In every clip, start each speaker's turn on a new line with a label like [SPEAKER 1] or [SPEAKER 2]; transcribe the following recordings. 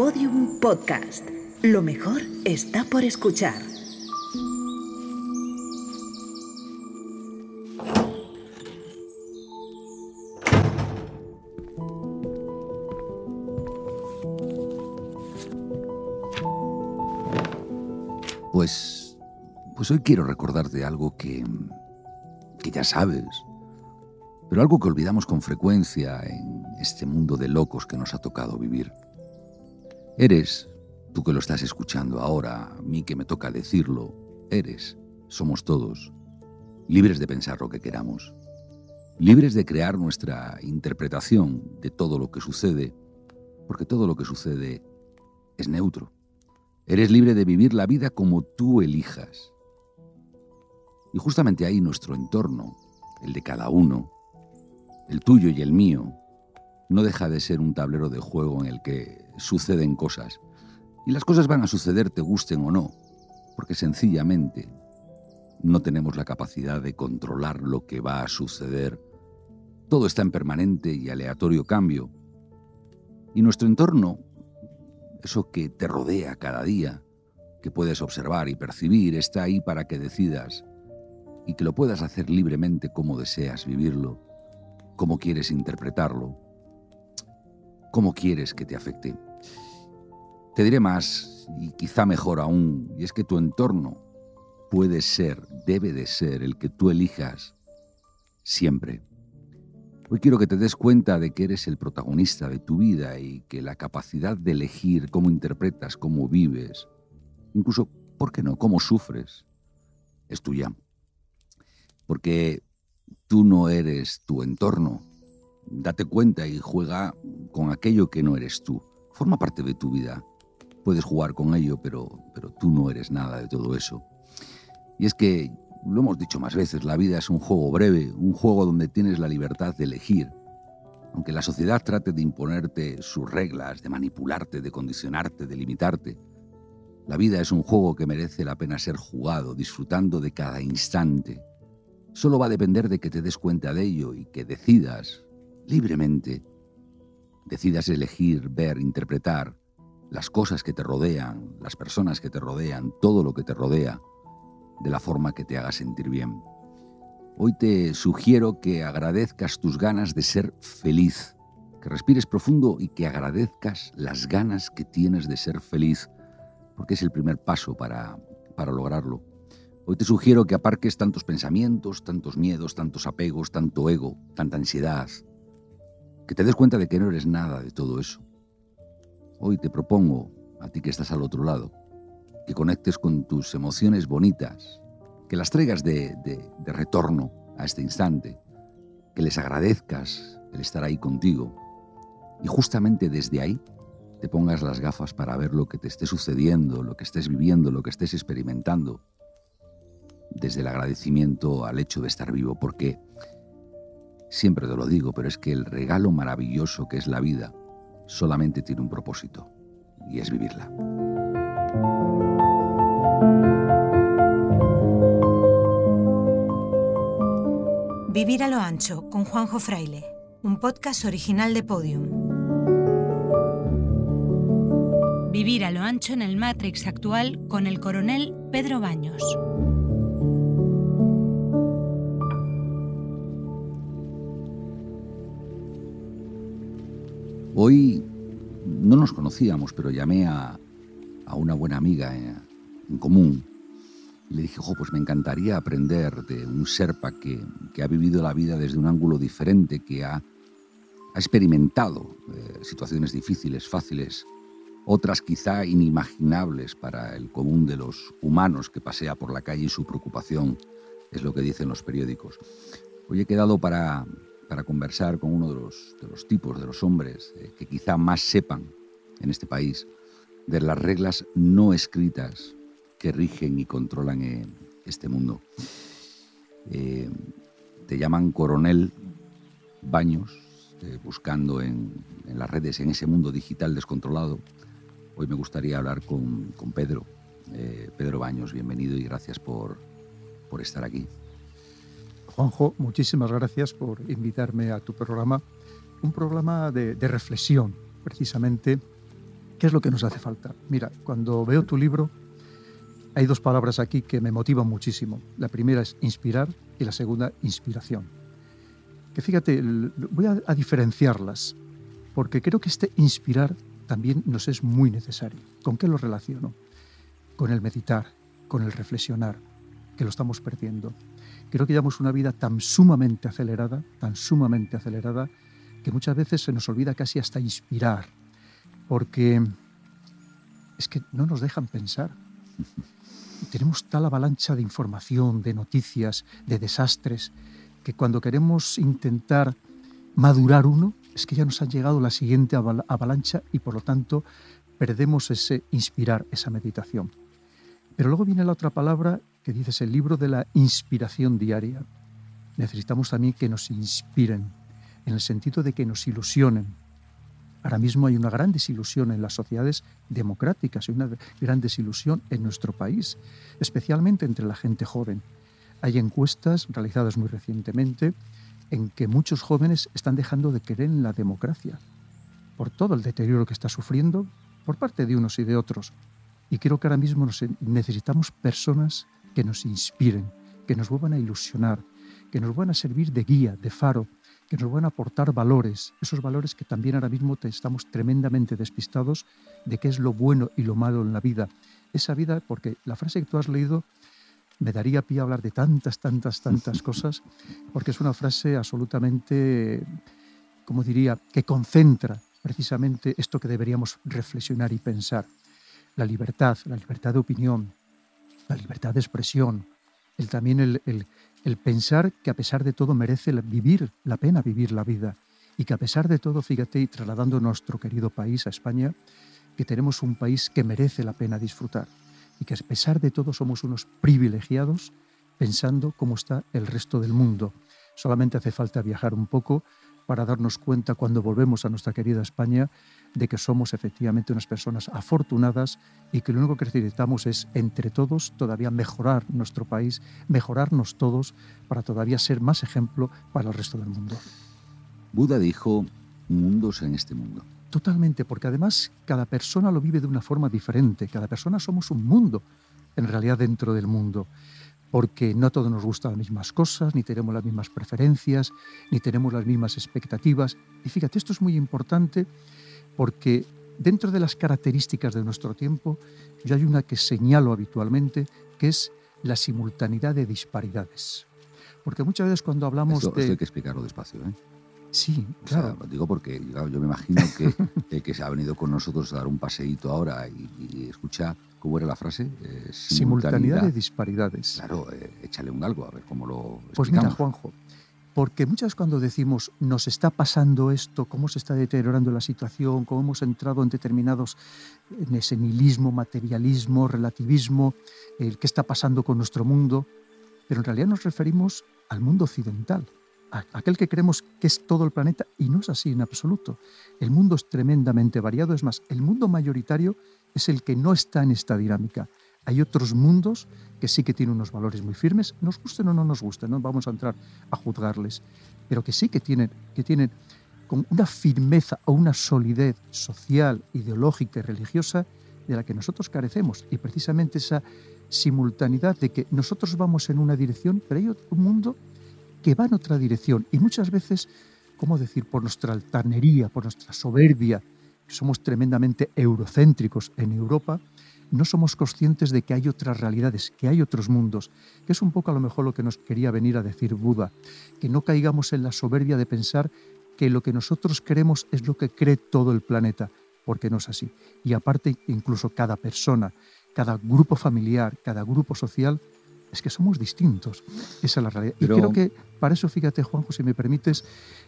[SPEAKER 1] Podium Podcast. Lo mejor está por escuchar.
[SPEAKER 2] Pues, pues hoy quiero recordarte algo que, que ya sabes, pero algo que olvidamos con frecuencia en este mundo de locos que nos ha tocado vivir. Eres, tú que lo estás escuchando ahora, a mí que me toca decirlo, eres, somos todos, libres de pensar lo que queramos, libres de crear nuestra interpretación de todo lo que sucede, porque todo lo que sucede es neutro. Eres libre de vivir la vida como tú elijas. Y justamente ahí nuestro entorno, el de cada uno, el tuyo y el mío, no deja de ser un tablero de juego en el que suceden cosas. Y las cosas van a suceder te gusten o no, porque sencillamente no tenemos la capacidad de controlar lo que va a suceder. Todo está en permanente y aleatorio cambio. Y nuestro entorno eso que te rodea cada día, que puedes observar y percibir, está ahí para que decidas y que lo puedas hacer libremente como deseas vivirlo, como quieres interpretarlo, como quieres que te afecte. Te diré más, y quizá mejor aún, y es que tu entorno puede ser, debe de ser el que tú elijas siempre. Hoy quiero que te des cuenta de que eres el protagonista de tu vida y que la capacidad de elegir cómo interpretas, cómo vives, incluso, ¿por qué no?, cómo sufres, es tuya. Porque tú no eres tu entorno. Date cuenta y juega con aquello que no eres tú. Forma parte de tu vida. Puedes jugar con ello, pero, pero tú no eres nada de todo eso. Y es que lo hemos dicho más veces, la vida es un juego breve, un juego donde tienes la libertad de elegir. Aunque la sociedad trate de imponerte sus reglas, de manipularte, de condicionarte, de limitarte, la vida es un juego que merece la pena ser jugado, disfrutando de cada instante. Solo va a depender de que te des cuenta de ello y que decidas, libremente, decidas elegir, ver, interpretar las cosas que te rodean, las personas que te rodean, todo lo que te rodea, de la forma que te haga sentir bien. Hoy te sugiero que agradezcas tus ganas de ser feliz, que respires profundo y que agradezcas las ganas que tienes de ser feliz, porque es el primer paso para, para lograrlo. Hoy te sugiero que aparques tantos pensamientos, tantos miedos, tantos apegos, tanto ego, tanta ansiedad, que te des cuenta de que no eres nada de todo eso. Hoy te propongo, a ti que estás al otro lado, que conectes con tus emociones bonitas, que las traigas de, retorno a este instante, que les agradezcas el estar ahí contigo y justamente desde ahí te pongas las gafas para ver lo que te esté sucediendo, lo que estés viviendo, lo que estés experimentando, desde el agradecimiento al hecho de estar vivo, porque siempre te lo digo, pero es que el regalo maravilloso que es la vida solamente tiene un propósito, y es vivirla.
[SPEAKER 3] Vivir a lo ancho con Juanjo Fraile, un podcast original de Podium. Vivir a lo ancho en el Matrix actual con el coronel Pedro Baños.
[SPEAKER 2] Hoy no nos conocíamos, pero llamé a, a una buena amiga en, común y le dije, ojo, pues me encantaría aprender de un serpa que, que, ha vivido la vida desde un ángulo diferente, que ha, ha experimentado eh, situaciones difíciles, fáciles, otras quizá inimaginables para el común de los humanos que pasea por la calle y su preocupación es lo que dicen los periódicos. Hoy he quedado para, para conversar con uno de los, de los tipos, de los hombres eh, que quizá más sepan en este país de las reglas no escritas que rigen y controlan este mundo. Eh, te llaman coronel Baños, eh, buscando en, las redes, en ese mundo digital descontrolado. Hoy me gustaría hablar con, Pedro. Eh, Pedro Baños, bienvenido y gracias por, por estar aquí.
[SPEAKER 4] Juanjo, muchísimas gracias por invitarme a tu programa, un programa de reflexión, precisamente ¿Qué es lo que nos hace falta? Mira, cuando veo tu libro, hay dos palabras aquí que me motivan muchísimo. La primera es inspirar y la segunda, inspiración. Que fíjate, voy a, a diferenciarlas, porque creo que este inspirar también nos es muy necesario. ¿Con qué lo relaciono? Con el meditar, con el reflexionar, que lo estamos perdiendo. Creo que llevamos una vida tan sumamente acelerada, tan sumamente acelerada, que muchas veces se nos olvida casi hasta inspirar, porque es que no nos dejan pensar. Tenemos tal avalancha de información, de noticias, de desastres, que cuando queremos intentar madurar uno, es que ya nos ha llegado la siguiente avalancha y por lo tanto perdemos ese inspirar, esa meditación. Pero luego viene la otra palabra que dices, el libro de la inspiración diaria. Necesitamos también que nos inspiren, en el sentido de que nos ilusionen. Ahora mismo hay una gran desilusión en las sociedades democráticas y una gran desilusión en nuestro país, especialmente entre la gente joven. Hay encuestas realizadas muy recientemente en que muchos jóvenes están dejando de creer en la democracia por todo el deterioro que está sufriendo por parte de unos y de otros. Y creo que ahora mismo necesitamos personas que nos inspiren, que nos vuelvan a ilusionar, que nos vuelvan a servir de guía, de faro, que nos van a aportar valores, esos valores que también ahora mismo estamos tremendamente despistados de qué es lo bueno y lo malo en la vida. Esa vida, porque la frase que tú has leído me daría pie a hablar de tantas, tantas, tantas cosas, porque es una frase absolutamente, como diría, que concentra precisamente esto que deberíamos reflexionar y pensar. La libertad, la libertad de opinión, la libertad de expresión, el, también el, el pensar que a pesar de todo merece vivir la pena vivir la vida y que a pesar de todo, fíjate, y trasladando nuestro querido país a España, que tenemos un país que merece la pena disfrutar y que a pesar de todo somos unos privilegiados pensando cómo está el resto del mundo. Solamente hace falta viajar un poco para darnos cuenta cuando volvemos a nuestra querida España de que somos efectivamente unas personas afortunadas y que lo único que necesitamos es entre todos todavía mejorar nuestro país, mejorarnos todos para todavía ser más ejemplo para el resto del mundo.
[SPEAKER 2] Buda dijo, mundos en este mundo.
[SPEAKER 4] Totalmente, porque además cada persona lo vive de una forma diferente, cada persona somos un mundo en realidad dentro del mundo porque no todos nos gustan las mismas cosas, ni tenemos las mismas preferencias, ni tenemos las mismas expectativas. Y fíjate, esto es muy importante porque dentro de las características de nuestro tiempo, yo hay una que señalo habitualmente, que es la simultaneidad de disparidades. Porque muchas veces cuando hablamos
[SPEAKER 2] esto,
[SPEAKER 4] de...
[SPEAKER 2] Esto hay que explicarlo despacio, ¿eh?
[SPEAKER 4] Sí, claro.
[SPEAKER 2] digo porque yo me imagino que, que se ha venido con nosotros a dar un paseíto ahora y, escucha, ¿cómo era la frase?
[SPEAKER 4] Eh, simultaneidad, de disparidades.
[SPEAKER 2] Claro, eh, échale un algo, a ver cómo lo
[SPEAKER 4] Pues mira, Juanjo, porque muchas veces cuando decimos nos está pasando esto, cómo se está deteriorando la situación, cómo hemos entrado en determinados, en ese nihilismo, materialismo, relativismo, el qué está pasando con nuestro mundo, pero en realidad nos referimos al mundo occidental aquel que creemos que es todo el planeta y no es así en absoluto. El mundo es tremendamente variado, es más, el mundo mayoritario es el que no está en esta dinámica. Hay otros mundos que sí que tienen unos valores muy firmes, nos gusten o no nos gusten, no vamos a entrar a juzgarles, pero que sí que tienen, que tienen con una firmeza o una solidez social, ideológica y religiosa de la que nosotros carecemos. Y precisamente esa simultaneidad de que nosotros vamos en una dirección, pero hay otro mundo que va en otra dirección y muchas veces, ¿cómo decir?, por nuestra altanería, por nuestra soberbia, somos tremendamente eurocéntricos en Europa, no somos conscientes de que hay otras realidades, que hay otros mundos, que es un poco a lo mejor lo que nos quería venir a decir Buda, que no caigamos en la soberbia de pensar que lo que nosotros creemos es lo que cree todo el planeta, porque no es así. Y aparte, incluso cada persona, cada grupo familiar, cada grupo social es que somos distintos. Esa es la realidad. Y creo que para eso, fíjate, Juanjo, si me permites,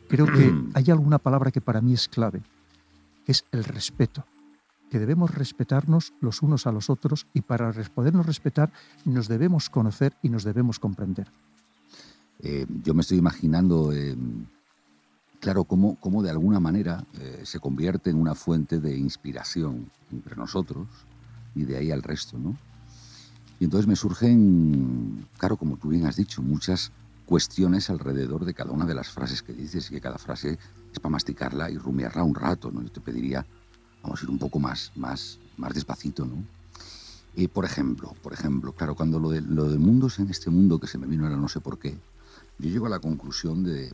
[SPEAKER 4] creo que hay alguna palabra que para mí es clave, que es el respeto. Que debemos respetarnos los unos a los otros y para podernos respetar nos debemos conocer y nos debemos comprender.
[SPEAKER 2] Eh, yo me estoy imaginando, eh, claro, cómo, cómo, de alguna manera eh, se convierte en una fuente de inspiración entre nosotros y de ahí al resto, ¿no? Y entonces me surgen, claro, como tú bien has dicho, muchas cuestiones alrededor de cada una de las frases que dices y que cada frase es para masticarla y rumiarla un rato. ¿no? Yo te pediría vamos a ir un poco más, más, más despacito, ¿no? Y por ejemplo, por ejemplo, claro, cuando lo de, lo de mundos en este mundo que se me vino ahora no sé por qué, yo llego a la conclusión de,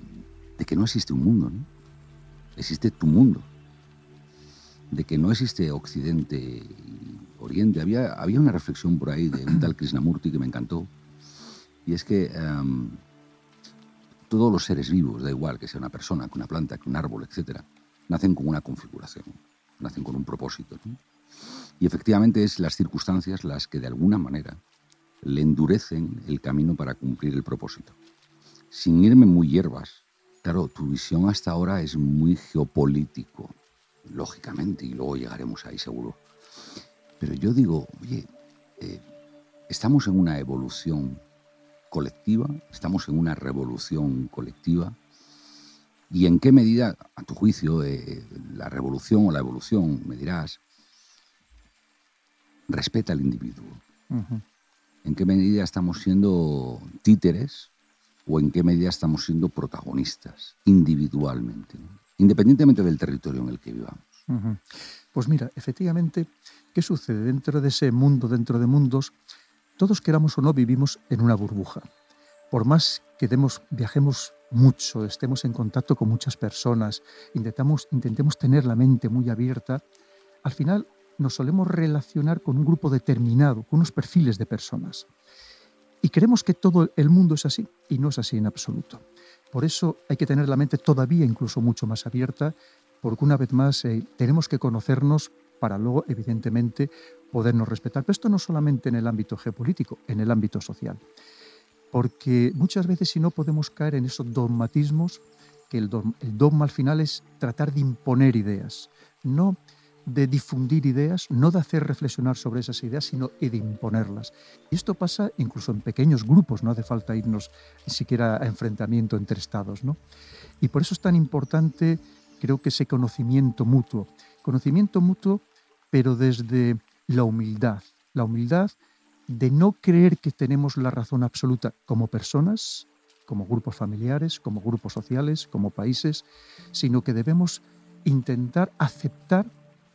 [SPEAKER 2] de que no existe un mundo, ¿no? Existe tu mundo. De que no existe Occidente Oriente. Había, había una reflexión por ahí de un tal Krishnamurti que me encantó. Y es que em, todos los seres vivos, da igual que sea una persona, que una planta, que un árbol, etc., nacen con una configuración, nacen con un propósito. ¿no? Y efectivamente es las circunstancias las que de alguna manera le endurecen el camino para cumplir el propósito. Sin irme muy hierbas, claro, tu visión hasta ahora es muy geopolítico, lógicamente, y luego llegaremos ahí seguro. Pero yo digo, oye, eh, estamos en una evolución colectiva, estamos en una revolución colectiva, y en qué medida, a tu juicio, eh, la revolución o la evolución, me dirás, respeta al individuo. ¿En qué medida estamos siendo títeres o en qué medida estamos siendo protagonistas individualmente, independientemente del territorio en el que vivamos?
[SPEAKER 4] Pues mira, efectivamente, ¿qué sucede dentro de ese mundo, dentro de mundos? Todos queramos o no vivimos en una burbuja. Por más que demos, viajemos mucho, estemos en contacto con muchas personas, intentamos, intentemos tener la mente muy abierta, al final nos solemos relacionar con un grupo determinado, con unos perfiles de personas. Y creemos que todo el mundo es así y no es así en absoluto. Por eso hay que tener la mente todavía incluso mucho más abierta, porque una vez más eh, tenemos que conocernos para luego, evidentemente, podernos respetar. Pero esto no solamente en el ámbito geopolítico, en el ámbito social. Porque muchas veces si no podemos caer en esos dogmatismos, que el, dogma al final es tratar de imponer ideas, no de difundir ideas, no de hacer reflexionar sobre esas ideas, sino de imponerlas. Y esto pasa incluso en pequeños grupos, no hace falta irnos siquiera a enfrentamiento entre estados. ¿no? Y por eso es tan importante, creo que ese conocimiento mutuo. Conocimiento mutuo, pero desde la humildad. La humildad de no creer que tenemos la razón absoluta como personas, como grupos familiares, como grupos sociales, como países, sino que debemos intentar aceptar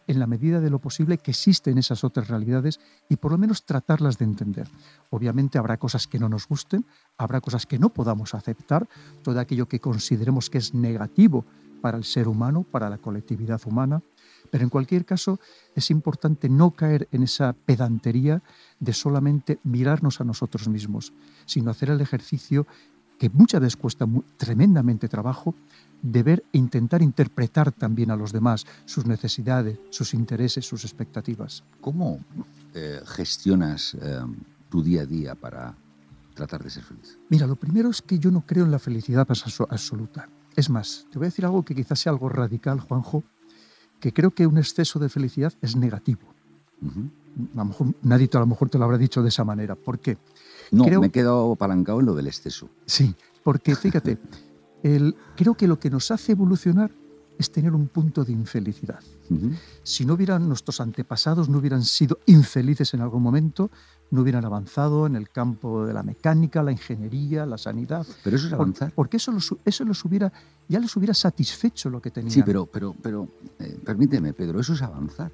[SPEAKER 4] en la medida de lo posible que existen esas otras realidades y por lo menos tratarlas de entender. Obviamente habrá cosas que no nos gusten, habrá cosas que no podamos aceptar, todo aquello que consideremos que es negativo para el ser humano, para la colectividad humana, pero en cualquier caso es importante no caer en esa pedantería de solamente mirarnos a nosotros mismos, sino hacer el ejercicio que muchas veces cuesta tremendamente trabajo, deber intentar interpretar también a los demás sus necesidades, sus intereses, sus expectativas.
[SPEAKER 2] ¿Cómo eh, gestionas eh, tu día a día para tratar de ser feliz?
[SPEAKER 4] Mira, lo primero es que yo no creo en la felicidad absoluta. Es más, te voy a decir algo que quizás sea algo radical, Juanjo, que creo que un exceso de felicidad es negativo. A lo mejor, nadie a lo mejor te lo habrá dicho de esa manera. ¿Por qué?
[SPEAKER 2] No, me he quedado apalancado en lo del exceso.
[SPEAKER 4] Sí, porque fíjate, creo que lo que nos hace evolucionar es tener un punto de infelicidad. Si no hubieran nuestros antepasados, no hubieran sido infelices en algún momento, no hubieran avanzado en el campo de la mecánica, la ingeniería, la sanidad.
[SPEAKER 2] Pero eso es avanzar.
[SPEAKER 4] porque eso los, eso los hubiera, ya les hubiera satisfecho lo que tenían.
[SPEAKER 2] Sí, pero, pero, pero eh, permíteme, Pedro, eso es avanzar.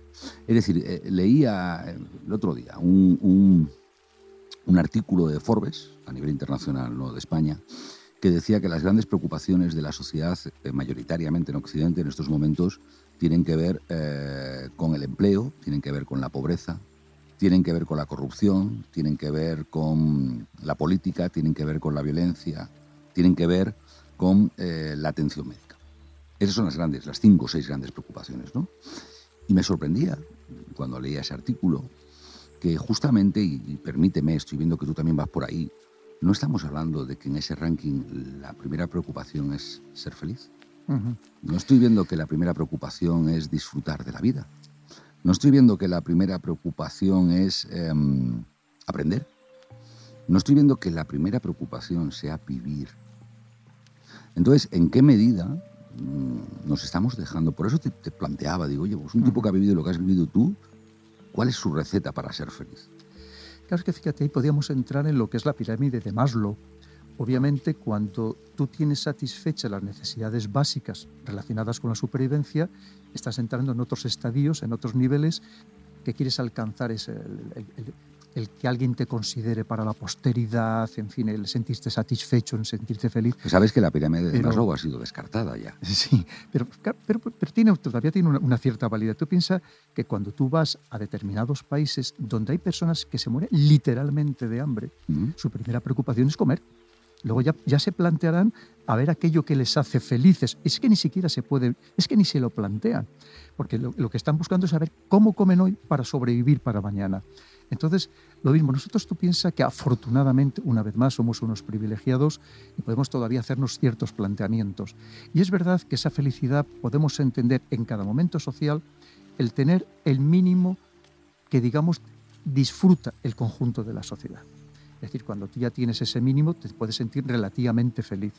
[SPEAKER 2] Es decir, eh, leía eh, el otro día un, un artículo de Forbes, a nivel internacional, no de España, que decía que las grandes preocupaciones de la sociedad, eh, mayoritariamente en Occidente en estos momentos, tienen que ver con el empleo, tienen que ver con la pobreza, tienen que ver con la corrupción, tienen que ver con la política, tienen que ver con la violencia, tienen que ver con eh, la atención médica. Esas son las grandes, las cinco o seis grandes preocupaciones, ¿no? Y me sorprendía cuando leía ese artículo que justamente, y permíteme, estoy viendo que tú también vas por ahí, no estamos hablando de que en ese ranking la primera preocupación es ser feliz. No estoy viendo que la primera preocupación es disfrutar de la vida. No estoy viendo que la primera preocupación es em, aprender. No estoy viendo que la primera preocupación sea vivir. Entonces, ¿en qué medida mm, nos estamos dejando? Por eso te, planteaba, digo, oye, pues un tipo que ha vivido lo que has vivido tú, ¿cuál es su receta para ser feliz?
[SPEAKER 4] Claro que fíjate, ahí podíamos entrar en lo que es la pirámide de Maslow obviamente cuando tú tienes satisfechas las necesidades básicas relacionadas con la supervivencia, estás entrando en otros estadios, en otros niveles que quieres alcanzar es el, que alguien te considere para la posteridad, en fin, el sentirte satisfecho, el sentirte feliz.
[SPEAKER 2] Pues sabes que la pirámide de Maslow ha sido descartada ya.
[SPEAKER 4] Sí, pero, pero, tiene, todavía tiene una, cierta validez. Tú piensas que cuando tú vas a determinados países donde hay personas que se mueren literalmente de hambre, su primera preocupación es comer. Luego ya, se plantearán a ver aquello que les hace felices. Es que ni siquiera se puede, es que ni se lo plantean, porque lo, que están buscando es saber cómo comen hoy para sobrevivir para mañana. Entonces, lo mismo, nosotros tú piensas que afortunadamente, una vez más, somos unos privilegiados y podemos todavía hacernos ciertos planteamientos. Y es verdad que esa felicidad podemos entender en cada momento social el tener el mínimo que, digamos, disfruta el conjunto de la sociedad. Es decir, cuando tú ya tienes ese mínimo, te puedes sentir relativamente feliz.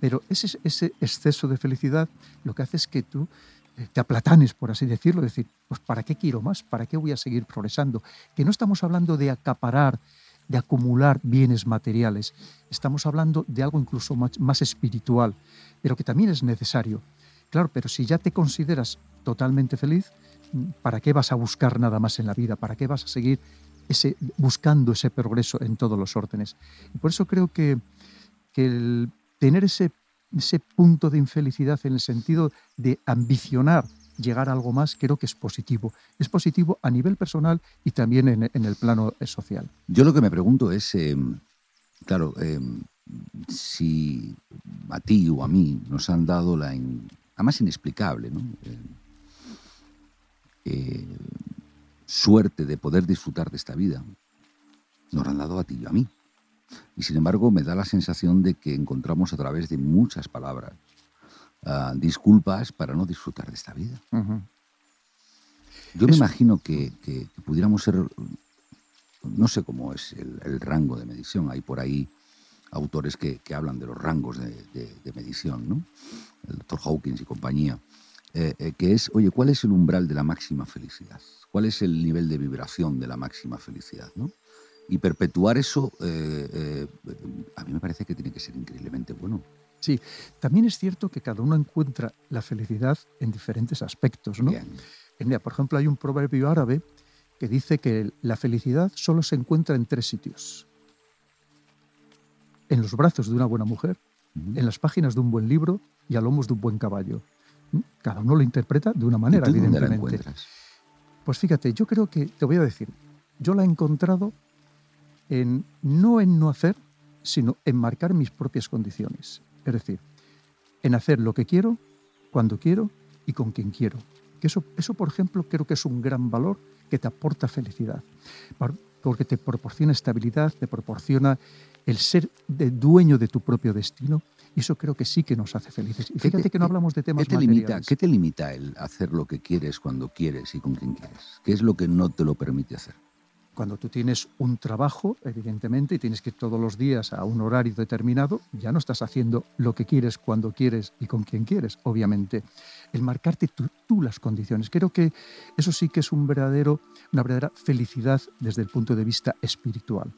[SPEAKER 4] Pero ese, ese exceso de felicidad lo que hace es que tú eh, te aplatanes, por así decirlo, decir, pues ¿para qué quiero más? ¿Para qué voy a seguir progresando? Que no estamos hablando de acaparar, de acumular bienes materiales, estamos hablando de algo incluso más, más espiritual, pero que también es necesario. Claro, pero si ya te consideras totalmente feliz, ¿para qué vas a buscar nada más en la vida? ¿Para qué vas a seguir buscando ese progreso en todos los órdenes. Y por eso creo que, que el tener ese, ese punto de infelicidad en el sentido de ambicionar llegar a algo más, creo que es positivo. Es positivo a nivel personal y también en, en el plano social.
[SPEAKER 2] Yo lo que me pregunto es, eh, claro, eh, si a ti o a mí nos han dado la, más inexplicable, ¿no? Eh, suerte de poder disfrutar de esta vida, nos han dado a ti y a mí. Y sin embargo me da la sensación de que encontramos a través de muchas palabras ah, disculpas para no disfrutar de esta vida. Yo me imagino que, pudiéramos ser, no sé cómo es el, rango de medición, hay por ahí autores que, hablan de los rangos de, medición, ¿no? el doctor Hawkins y compañía, eh, eh, que es, oye, ¿cuál es el umbral de la máxima felicidad? cuál es el nivel de vibración de la máxima felicidad. ¿no? Y perpetuar eso, eh, a mí me parece que tiene que ser increíblemente bueno.
[SPEAKER 4] Sí, también es cierto que cada uno encuentra la felicidad en diferentes aspectos. ¿no? por ejemplo, hay un proverbio árabe que dice que la felicidad solo se encuentra en tres sitios. En los brazos de una buena mujer, en las páginas de un buen libro y a lomos de un buen caballo. Cada uno lo interpreta de una manera,
[SPEAKER 2] ¿Y tú
[SPEAKER 4] evidentemente.
[SPEAKER 2] Dónde la encuentras?
[SPEAKER 4] Pues fíjate, yo creo que, te voy a decir, yo la he encontrado en, no en no hacer, sino en marcar mis propias condiciones. Es decir, en hacer lo que quiero, cuando quiero y con quien quiero. Que eso, eso, por ejemplo, creo que es un gran valor que te aporta felicidad, porque te proporciona estabilidad, te proporciona el ser de dueño de tu propio destino eso creo que sí que nos hace felices. Y fíjate que no hablamos de temas
[SPEAKER 2] ¿qué te limita, ¿Qué te limita el hacer lo que quieres cuando quieres y con quien quieres? ¿Qué es lo que no te lo permite hacer?
[SPEAKER 4] Cuando tú tienes un trabajo, evidentemente, y tienes que ir todos los días a un horario determinado, ya no estás haciendo lo que quieres, cuando quieres y con quien quieres, obviamente. El marcarte tú, tú las condiciones. Creo que eso sí que es un verdadero, una verdadera felicidad desde el punto de vista espiritual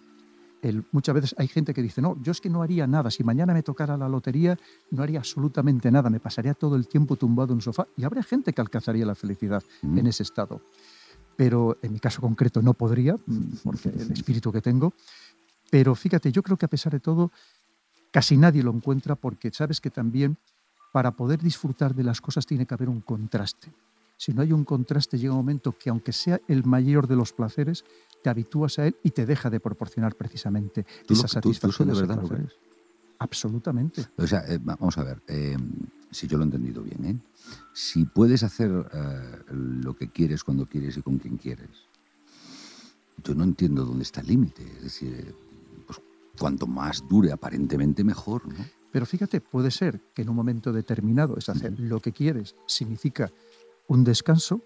[SPEAKER 4] muchas veces hay gente que dice, no, yo es que no haría nada, si mañana me tocara la lotería, no haría absolutamente nada, me pasaría todo el tiempo tumbado en un sofá y habría gente que alcanzaría la felicidad mm. en ese estado. Pero en mi caso concreto no podría, mm, porque el espíritu que tengo. Pero fíjate, yo creo que a pesar de todo, casi nadie lo encuentra porque sabes que también para poder disfrutar de las cosas tiene que haber un contraste. Si no hay un contraste, llega un momento que aunque sea el mayor de los placeres, te habitúas a él y te deja de proporcionar precisamente esa satisfacción.
[SPEAKER 2] ¿Tú, de verdad lo
[SPEAKER 4] Absolutamente.
[SPEAKER 2] O sea, eh, vamos a ver, eh, si yo lo he entendido bien, ¿eh? si puedes hacer lo que quieres cuando quieres y con quien quieres, yo no entiendo dónde está el límite. Es decir, pues, cuanto más dure aparentemente mejor.
[SPEAKER 4] Pero fíjate, puede ser que en un momento determinado es hacer lo que quieres, significa un descanso,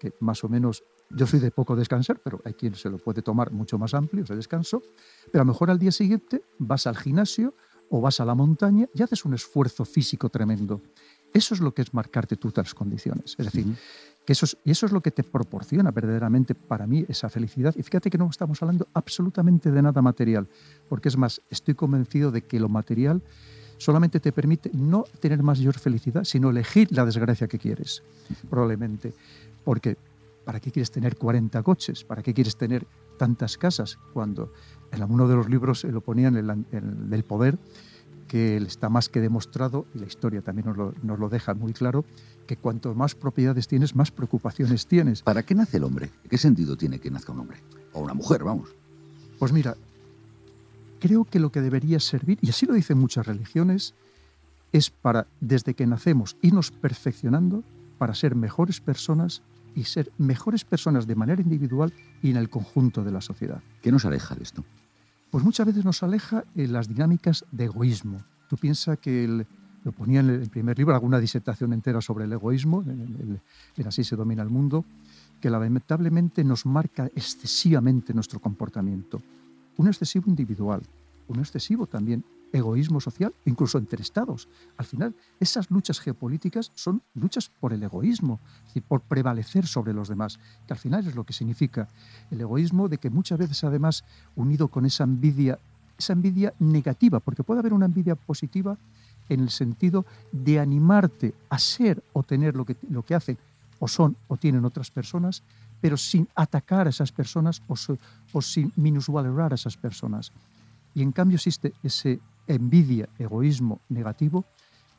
[SPEAKER 4] que más o menos yo soy de poco descansar, pero hay quien se lo puede tomar mucho más amplio, ese descanso. Pero a lo mejor al día siguiente vas al gimnasio o vas a la montaña y haces un esfuerzo físico tremendo. Eso es lo que es marcarte tú las condiciones. Es decir, que eso es, y eso es lo que te proporciona verdaderamente para mí esa felicidad. Y fíjate que no estamos hablando absolutamente de nada material, porque es más, estoy convencido de que lo material solamente te permite no tener mayor felicidad, sino elegir la desgracia que quieres, probablemente. Porque, ¿para qué quieres tener 40 coches? ¿Para qué quieres tener tantas casas? Cuando en uno de los libros lo ponían en el, del poder, que está más que demostrado, y la historia también nos lo, nos lo deja muy claro, que cuanto más propiedades tienes, más preocupaciones tienes.
[SPEAKER 2] ¿Para qué nace el hombre? ¿Qué sentido tiene que nazca un hombre? O una mujer, vamos.
[SPEAKER 4] Pues mira, creo que lo que debería servir, y así lo dicen muchas religiones, es para, desde que nacemos, irnos perfeccionando para ser mejores personas y ser mejores personas de manera individual y en el conjunto de la sociedad.
[SPEAKER 2] ¿Qué nos aleja de esto?
[SPEAKER 4] Pues muchas veces nos aleja en las dinámicas de egoísmo. Tú piensas que lo ponía en el primer libro, alguna disertación entera sobre el egoísmo, en, en Así se domina el mundo, que lamentablemente nos marca excesivamente nuestro comportamiento. Un excesivo individual, un excesivo también egoísmo social, incluso entre estados. Al final, esas luchas geopolíticas son luchas por el egoísmo, es decir, por prevalecer sobre los demás, que al final es lo que significa el egoísmo, de que muchas veces además unido con esa envidia, esa envidia negativa, porque puede haber una envidia positiva en el sentido de animarte a ser o tener lo que, lo que hacen o son o tienen otras personas, pero sin atacar a esas personas o, o sin minusvalorar a esas personas. Y en cambio existe ese envidia, egoísmo negativo,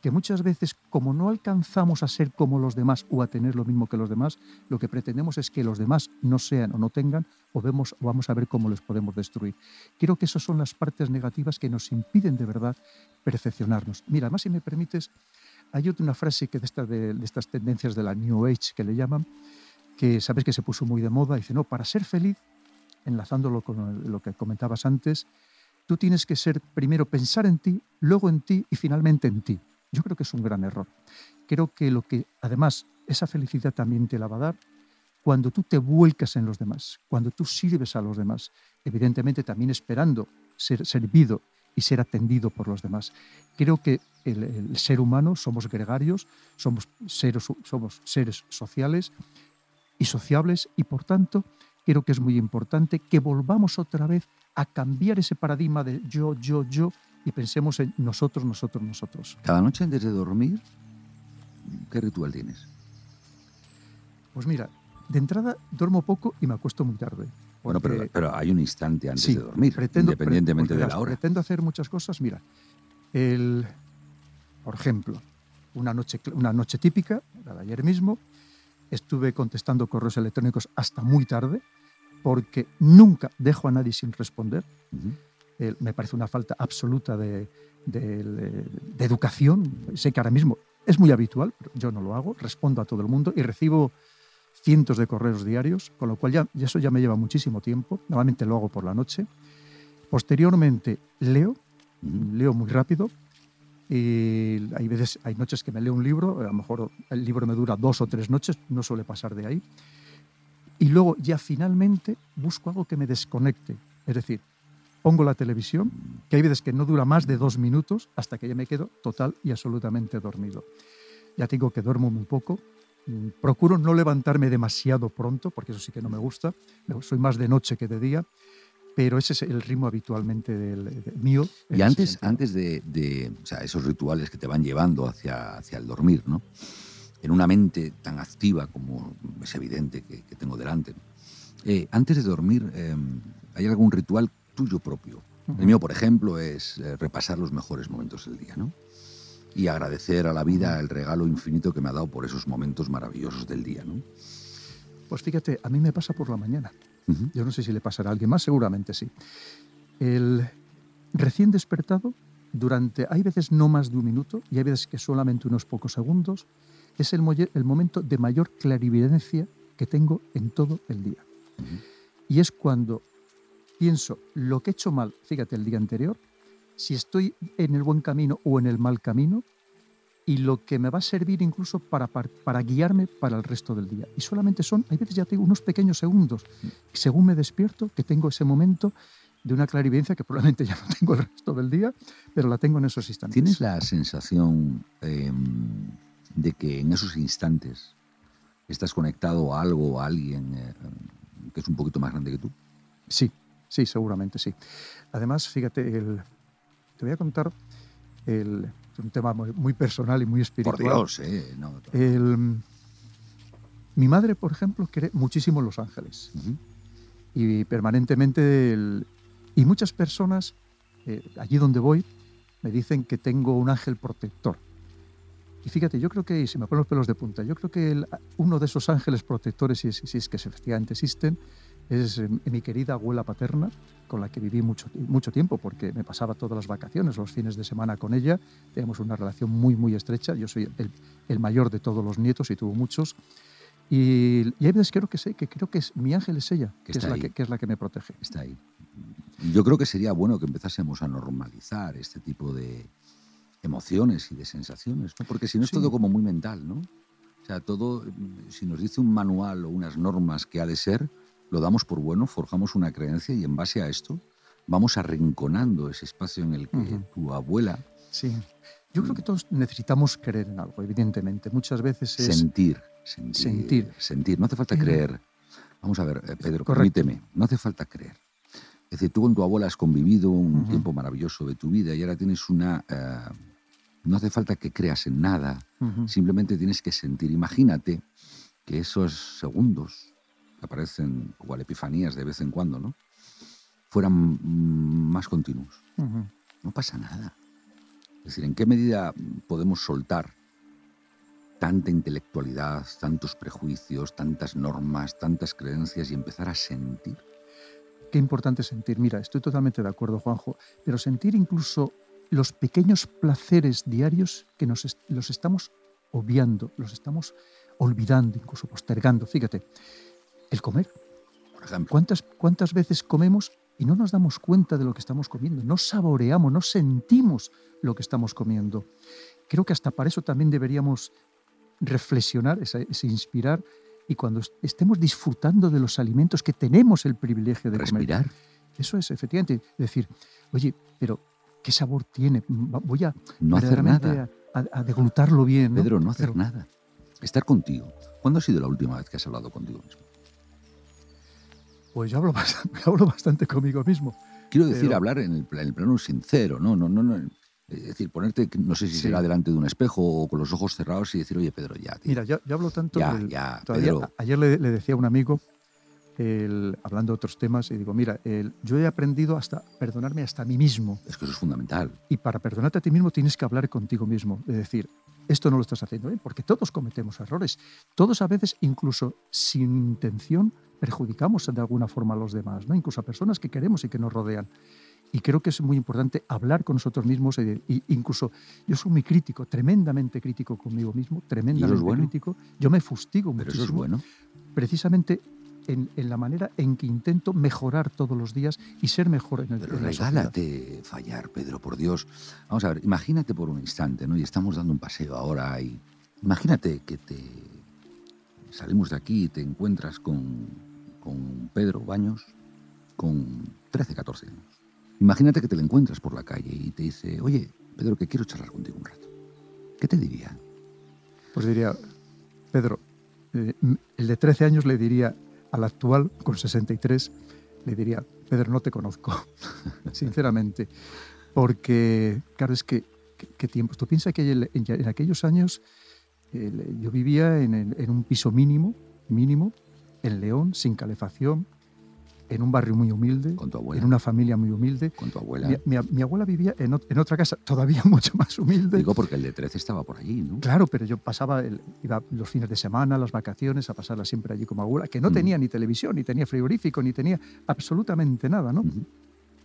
[SPEAKER 4] que muchas veces, como no alcanzamos a ser como los demás o a tener lo mismo que los demás, lo que pretendemos es que los demás no sean o no tengan, o, vemos, o vamos a ver cómo les podemos destruir. Creo que esas son las partes negativas que nos impiden de verdad perfeccionarnos. Mira, además, si me permites, hay una frase que de, de, de estas tendencias de la New Age que le llaman, que sabes que se puso muy de moda, dice, no, para ser feliz, enlazándolo con lo que comentabas antes, Tú tienes que ser primero pensar en ti, luego en ti y finalmente en ti. Yo creo que es un gran error. Creo que lo que además esa felicidad también te la va a dar cuando tú te vuelcas en los demás, cuando tú sirves a los demás, evidentemente también esperando ser servido y ser atendido por los demás. Creo que el, ser humano somos gregarios, somos seres, sociales y sociables y por tanto creo que es muy importante que volvamos otra vez a cambiar ese paradigma de yo, yo, yo y pensemos en nosotros, nosotros, nosotros.
[SPEAKER 2] Cada noche antes de dormir, ¿qué ritual tienes?
[SPEAKER 4] Pues mira, de entrada duermo poco y me acuesto muy tarde.
[SPEAKER 2] Bueno, pero, hay un instante antes de dormir, independientemente de la hora.
[SPEAKER 4] Pretendo hacer muchas cosas. Mira, el, por ejemplo, una noche, una noche típica, la de ayer mismo, estuve contestando correos electrónicos hasta muy tarde, porque nunca dejo a nadie sin responder. me parece una falta absoluta de, educación. Sé que ahora mismo es muy habitual, pero yo no lo hago, respondo a todo el mundo y recibo cientos de correos diarios, con lo cual ya, eso ya me lleva muchísimo tiempo. Normalmente lo hago por la noche. Posteriormente leo, leo muy rápido. Y hay veces, hay noches que me leo un libro, a lo mejor el libro me dura dos o tres noches, no suele pasar de ahí. Y luego ya finalmente busco algo que me desconecte. Es decir, pongo la televisión, que hay veces que no dura más de dos minutos hasta que ya me quedo total y absolutamente dormido. Ya tengo que duermo muy poco. Mm, procuro no levantarme demasiado pronto, porque eso sí que no me gusta. Soy más de noche que de día, pero ese es el ritmo habitualmente del, mío.
[SPEAKER 2] Y antes, antes de, de o sea, esos rituales que te van llevando hacia, hacia el dormir, ¿no? En una mente tan activa como es evidente que, tengo delante. Eh, antes de dormir, em, ¿hay algún ritual tuyo propio? El mío, por ejemplo, es eh, repasar los mejores momentos del día, ¿no? Y agradecer a la vida el regalo infinito que me ha dado por esos momentos maravillosos del día, ¿no?
[SPEAKER 4] Pues fíjate, a mí me pasa por la mañana. Yo no sé si le pasará a alguien más, seguramente sí. El recién despertado, durante, hay veces no más de un minuto y hay veces que solamente unos pocos segundos, es el, el momento de mayor clarividencia que tengo en todo el día. Y es cuando pienso lo que he hecho mal, fíjate, el día anterior, si estoy en el buen camino o en el mal camino, y lo que me va a servir incluso para, para, guiarme para el resto del día. Y solamente son, hay veces ya tengo unos pequeños segundos, según me despierto, que tengo ese momento de una clarividencia que probablemente ya no tengo el resto del día, pero la tengo en esos instantes.
[SPEAKER 2] ¿Tienes la sensación... Em, de que en esos instantes estás conectado a algo o a alguien eh, que es un poquito más grande que tú?
[SPEAKER 4] Sí, sí, seguramente sí. Además, fíjate, el, te voy a contar el, un tema muy, muy, personal y muy espiritual.
[SPEAKER 2] Por Dios, eh, no,
[SPEAKER 4] el, mi madre, por ejemplo, cree muchísimo en Los Ángeles.
[SPEAKER 2] uh -huh.
[SPEAKER 4] Y permanentemente, el, y muchas personas, eh, allí donde voy, me dicen que tengo un ángel protector. Y fíjate, yo creo que, si me ponen los pelos de punta, yo creo que el, uno de esos ángeles protectores, si es, si es que efectivamente existen, es eh, mi querida abuela paterna, con la que viví mucho, mucho tiempo, porque me pasaba todas las vacaciones, los fines de semana con ella. Teníamos una relación muy, muy estrecha. Yo soy el, el mayor de todos los nietos y tuvo muchos. Y, y hay veces creo que sé, que creo que es, mi ángel es ella, que, que es la que, que, es la que me protege.
[SPEAKER 2] Está ahí. Yo creo que sería bueno que empezásemos a normalizar este tipo de emociones y de sensaciones, ¿no? porque si no es sí. todo como muy mental, ¿no? O sea, todo, si nos dice un manual o unas normas que ha de ser, lo damos por bueno, forjamos una creencia y en base a esto vamos arrinconando ese espacio en el que uh -huh. tu abuela...
[SPEAKER 4] Sí. Yo creo que todos necesitamos creer en algo, evidentemente. Muchas veces es...
[SPEAKER 2] Sentir, sentir. Sentir. sentir. No hace falta creer. Vamos a ver, eh, Pedro, Correcto. permíteme. No hace falta creer. Es decir, tú con tu abuela has convivido un uh -huh. tiempo maravilloso de tu vida y ahora tienes una... Uh, no hace falta que creas en nada, uh -huh. simplemente tienes que sentir. Imagínate que esos segundos que aparecen igual epifanías de vez en cuando, ¿no? Fueran más continuos. Uh -huh. No pasa nada. Es decir, ¿en qué medida podemos soltar tanta intelectualidad, tantos prejuicios, tantas normas, tantas creencias y empezar a sentir?
[SPEAKER 4] Qué importante sentir. Mira, estoy totalmente de acuerdo, Juanjo, pero sentir incluso los pequeños placeres diarios que nos est los estamos obviando, los estamos olvidando, incluso postergando. Fíjate, el comer.
[SPEAKER 2] Por ejemplo.
[SPEAKER 4] ¿Cuántas, ¿Cuántas veces comemos y no nos damos cuenta de lo que estamos comiendo? No saboreamos, no sentimos lo que estamos comiendo. Creo que hasta para eso también deberíamos reflexionar, ese, ese inspirar, y cuando estemos disfrutando de los alimentos que tenemos el privilegio de
[SPEAKER 2] Respirar.
[SPEAKER 4] comer. Eso es, efectivamente, decir, oye, pero ¿qué sabor tiene? Voy a
[SPEAKER 2] no hacer nada.
[SPEAKER 4] A, a, deglutarlo bien.
[SPEAKER 2] ¿no? Pedro, no hacer pero, nada. Estar contigo. ¿Cuándo ha sido la última vez que has hablado contigo mismo?
[SPEAKER 4] Pues yo hablo bastante, hablo bastante conmigo mismo.
[SPEAKER 2] Quiero decir, pero... hablar en el, en el, plano sincero, no, no, no, no. Es decir, ponerte, no sé si sí. será delante de un espejo o con los ojos cerrados y decir, oye, Pedro, ya. Tío.
[SPEAKER 4] Mira, yo, yo, hablo tanto.
[SPEAKER 2] Ya,
[SPEAKER 4] del,
[SPEAKER 2] ya,
[SPEAKER 4] Pedro. Ayer le, le, decía a un amigo, el, hablando de otros temas, y digo, mira, el, yo he aprendido hasta perdonarme hasta a mí mismo.
[SPEAKER 2] Es que eso es fundamental.
[SPEAKER 4] Y para perdonarte a ti mismo tienes que hablar contigo mismo. Es decir, esto no lo estás haciendo bien, porque todos cometemos errores. Todos a veces, incluso sin intención, perjudicamos de alguna forma a los demás, ¿no? incluso a personas que queremos y que nos rodean. Y creo que es muy importante hablar con nosotros mismos. E, incluso yo soy muy crítico, tremendamente crítico conmigo mismo, tremendamente
[SPEAKER 2] es bueno?
[SPEAKER 4] crítico. Yo me fustigo
[SPEAKER 2] Pero
[SPEAKER 4] muchísimo.
[SPEAKER 2] Eso es bueno.
[SPEAKER 4] Precisamente en, en, la manera en que intento mejorar todos los días y ser mejor en el
[SPEAKER 2] Pero
[SPEAKER 4] en
[SPEAKER 2] regálate fallar, Pedro, por Dios. Vamos a ver, imagínate por un instante, ¿no? Y estamos dando un paseo ahora y imagínate que te salimos de aquí y te encuentras con, con Pedro Baños con 13, 14 años. Imagínate que te lo encuentras por la calle y te dice, oye, Pedro, que quiero charlar contigo un rato. ¿Qué te diría?
[SPEAKER 4] Pues diría, Pedro, eh, el de 13 años le diría al actual, con 63, le diría, Pedro, no te conozco, sinceramente. Porque, claro, es que, ¿qué, tiempos? Tú piensas que en, en aquellos años eh, yo vivía en un piso mínimo, mínimo, en León, sin calefacción, en un barrio muy humilde,
[SPEAKER 2] con tu abuela.
[SPEAKER 4] en una familia muy humilde.
[SPEAKER 2] Con tu abuela.
[SPEAKER 4] Mi, mi, mi abuela vivía en, en, otra casa todavía mucho más humilde.
[SPEAKER 2] Digo porque el de 13 estaba por allí, ¿no?
[SPEAKER 4] Claro, pero yo pasaba, el, iba los fines de semana, las vacaciones, a pasarla siempre allí como abuela, que no mm. tenía ni televisión, ni tenía frigorífico, ni tenía absolutamente nada, ¿no? Mm.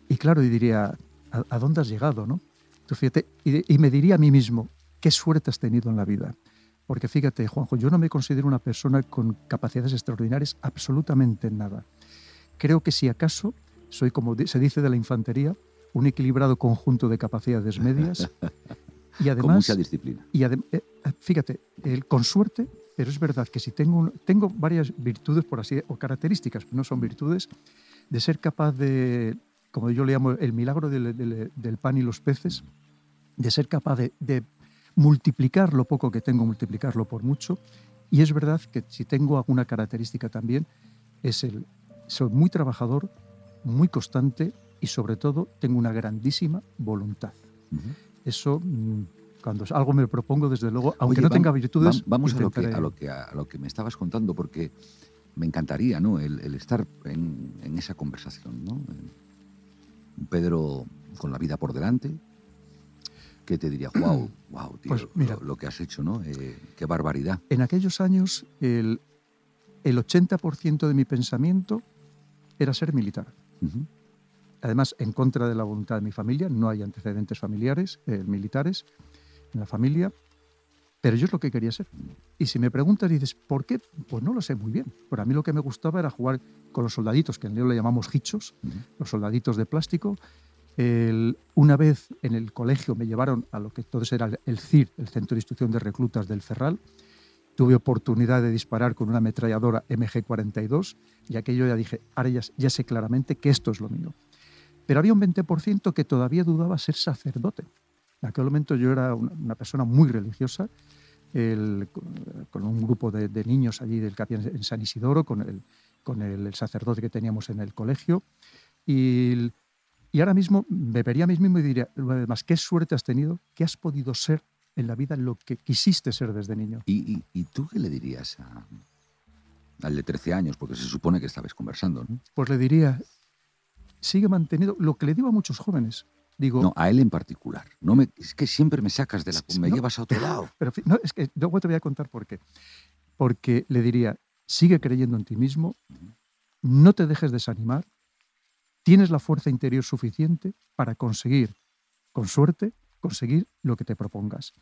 [SPEAKER 4] Y claro, y diría, ¿a, ¿a, dónde has llegado, no? Tú fíjate, y, y me diría a mí mismo, ¿qué suerte has tenido en la vida? Porque fíjate, Juanjo, yo no me considero una persona con capacidades extraordinarias absolutamente en nada creo que si acaso soy, como se dice de la infantería, un equilibrado conjunto de capacidades medias y además...
[SPEAKER 2] Con mucha disciplina.
[SPEAKER 4] Y eh, fíjate, el, con suerte, pero es verdad que si tengo, un, tengo varias virtudes, por así o características, no son virtudes, de ser capaz de, como yo le llamo, el milagro del, del, del pan y los peces, de ser capaz de, de multiplicar lo poco que tengo, multiplicarlo por mucho. Y es verdad que si tengo alguna característica también, es el, soy muy trabajador, muy constante y sobre todo tengo una grandísima voluntad. Eso, mm, cuando algo me propongo, desde luego, aunque no tenga virtudes...
[SPEAKER 2] Vamos a lo, que, a, lo que, a lo que me estabas contando, porque me encantaría ¿no? el, estar en, esa conversación. ¿no? Pedro con la vida por delante, que te diría, wow, wow, tío, pues lo, que has hecho, ¿no? Eh, qué barbaridad.
[SPEAKER 4] En aquellos años, el, el 80% de mi pensamiento era ser militar. Además, en contra de la voluntad de mi familia, no hay antecedentes familiares, eh, militares en la familia, pero yo es lo que quería ser. Y si me preguntas y dices, ¿por qué? Pues no lo sé muy bien. Pero a mí lo que me gustaba era jugar con los soldaditos, que en Leo le llamamos hichos, los soldaditos de plástico. una vez en el colegio me llevaron a lo que entonces era el CIR, el Centro de Instrucción de Reclutas del Ferral, tuve oportunidad de disparar con una ametralladora MG42 y aquello ya dije, ahora ya, sé claramente que esto es lo mío. Pero había un 20% que todavía dudaba ser sacerdote. En aquel momento yo era una, persona muy religiosa, con un grupo de, niños allí del que en San Isidoro, con, el, con el, sacerdote que teníamos en el colegio. Y, y ahora mismo me vería a mí mismo y diría, además, qué suerte has tenido, que has podido ser en la vida lo que quisiste ser desde niño.
[SPEAKER 2] ¿Y, tú qué le dirías al de 13 años? Porque se supone que estabas conversando, ¿no?
[SPEAKER 4] Pues le diría, sigue manteniendo lo que le digo a muchos jóvenes. Digo,
[SPEAKER 2] no, a él en particular. No me, es que siempre me sacas de la... me llevas a otro lado.
[SPEAKER 4] Pero no, es que luego te voy a contar por qué. Porque le diría, sigue creyendo en ti mismo, no te dejes desanimar, tienes la fuerza interior suficiente para conseguir, con suerte, conseguir lo que te propongas.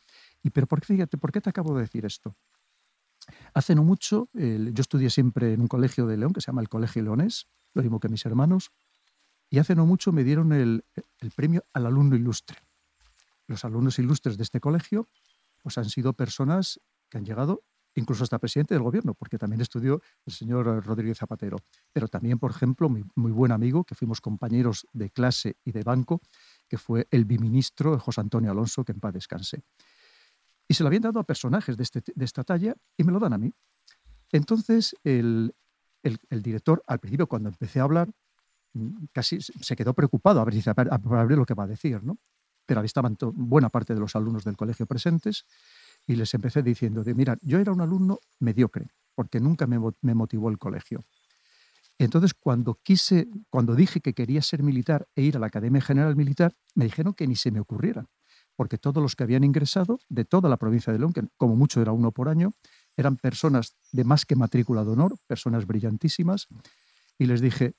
[SPEAKER 4] Y pero por, fíjate, ¿por qué te acabo de decir esto? Hace no mucho, yo estudié siempre en un colegio de León que se llama el Colegio Leonés, lo mismo que mis hermanos, y hace no mucho me dieron el, premio al alumno ilustre. Los alumnos ilustres de este colegio pues han sido personas que han llegado incluso hasta presidente del gobierno, porque también estudió el señor Rodríguez Zapatero. Pero también, por ejemplo, mi muy buen amigo, que fuimos compañeros de clase y de banco, que fue el biministro José Antonio Alonso, que en paz descanse. Y se lo habían dado a personajes de, este, esta talla y me lo dan a mí. Entonces, el, director, al principio, cuando empecé a hablar, mm, casi se quedó preocupado a ver, si, a ver lo que va a decir, ¿no? Pero ahí estaban buena parte de los alumnos del colegio presentes y les empecé diciendo, de, mira, yo era un alumno mediocre, porque nunca me motivó el colegio. Entonces, cuando quise, cuando dije que quería ser militar e ir a la Academia General Militar, me dijeron que ni se me ocurriera, porque todos los que habían ingresado de toda la provincia de León, que como mucho era uno por año, eran personas de más que matrícula de honor, personas brillantísimas, y les dije,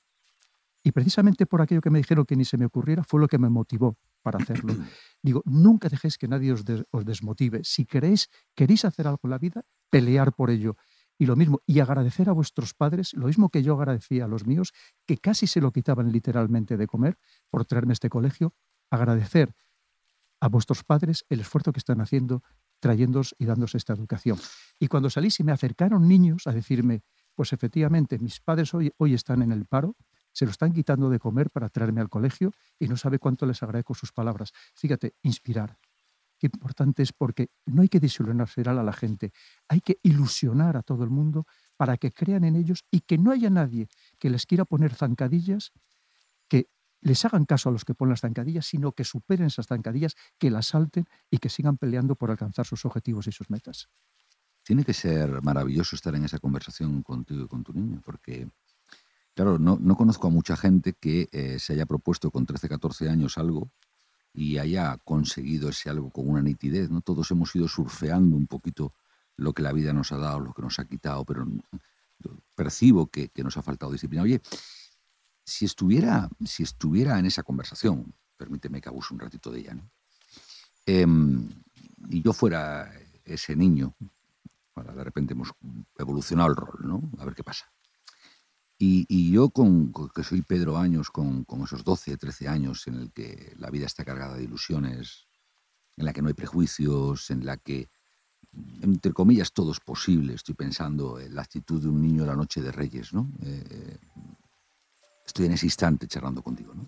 [SPEAKER 4] y precisamente por aquello que me dijeron que ni se me ocurriera, fue lo que me motivó para hacerlo. Digo, nunca dejéis que nadie os, os desmotive. Si queréis, queréis hacer algo en la vida, pelear por ello. Y lo mismo, y agradecer a vuestros padres, lo mismo que yo agradecía a los míos, que casi se lo quitaban literalmente de comer por traerme este colegio, agradecer a vuestros padres el esfuerzo que están haciendo trayéndos y dándose esta educación. Y cuando salí, se me acercaron niños a decirme, pues efectivamente, mis padres hoy, hoy están en el paro, se lo están quitando de comer para traerme al colegio y no sabe cuánto les agradezco sus palabras. Fíjate, inspirar, qué importante es porque no hay que disilusionar a la gente, hay que ilusionar a todo el mundo para que crean en ellos y que no haya nadie que les quiera poner zancadillas, que les hagan caso a los que ponen las zancadillas, sino que superen esas zancadillas, que las salten y que sigan peleando por alcanzar sus objetivos y sus metas.
[SPEAKER 2] Tiene que ser maravilloso estar en esa conversación contigo y con tu niño, porque, claro, no, conozco a mucha gente que eh, se haya propuesto con 13, 14 años algo y haya conseguido ese algo con una nitidez. ¿no? Todos hemos ido surfeando un poquito lo que la vida nos ha dado, lo que nos ha quitado, pero percibo que, nos ha faltado disciplina. Oye, si estuviera, si estuviera en esa conversación, permíteme que abuse un ratito de ella, ¿no? Em, y yo fuera ese niño, ahora de repente hemos evolucionado el rol, ¿no? A ver qué pasa. Y, yo, con, que soy Pedro Años, con, esos 12, 13 años en el que la vida está cargada de ilusiones, en la que no hay prejuicios, en la que, entre comillas, todo es posible. Estoy pensando en la actitud de un niño la noche de Reyes, ¿no? Eh, estoy en ese instante charlando contigo, ¿no?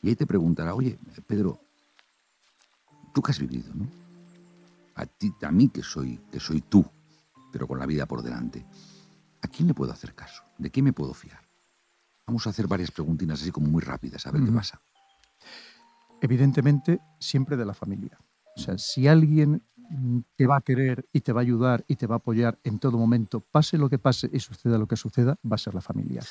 [SPEAKER 2] Y ahí te preguntará, oye, Pedro, ¿tú qué has vivido, no? a ti, a mí que soy, que soy tú, pero con la vida por delante, ¿a quién le puedo hacer caso? ¿De qué me puedo fiar? Vamos a hacer varias preguntinas así como muy rápidas, a ver qué pasa.
[SPEAKER 4] Evidentemente, siempre de la familia. O sea, si alguien te va a querer y te va a ayudar y te va a apoyar en todo momento, pase lo que pase y suceda lo que suceda, va a ser la familia.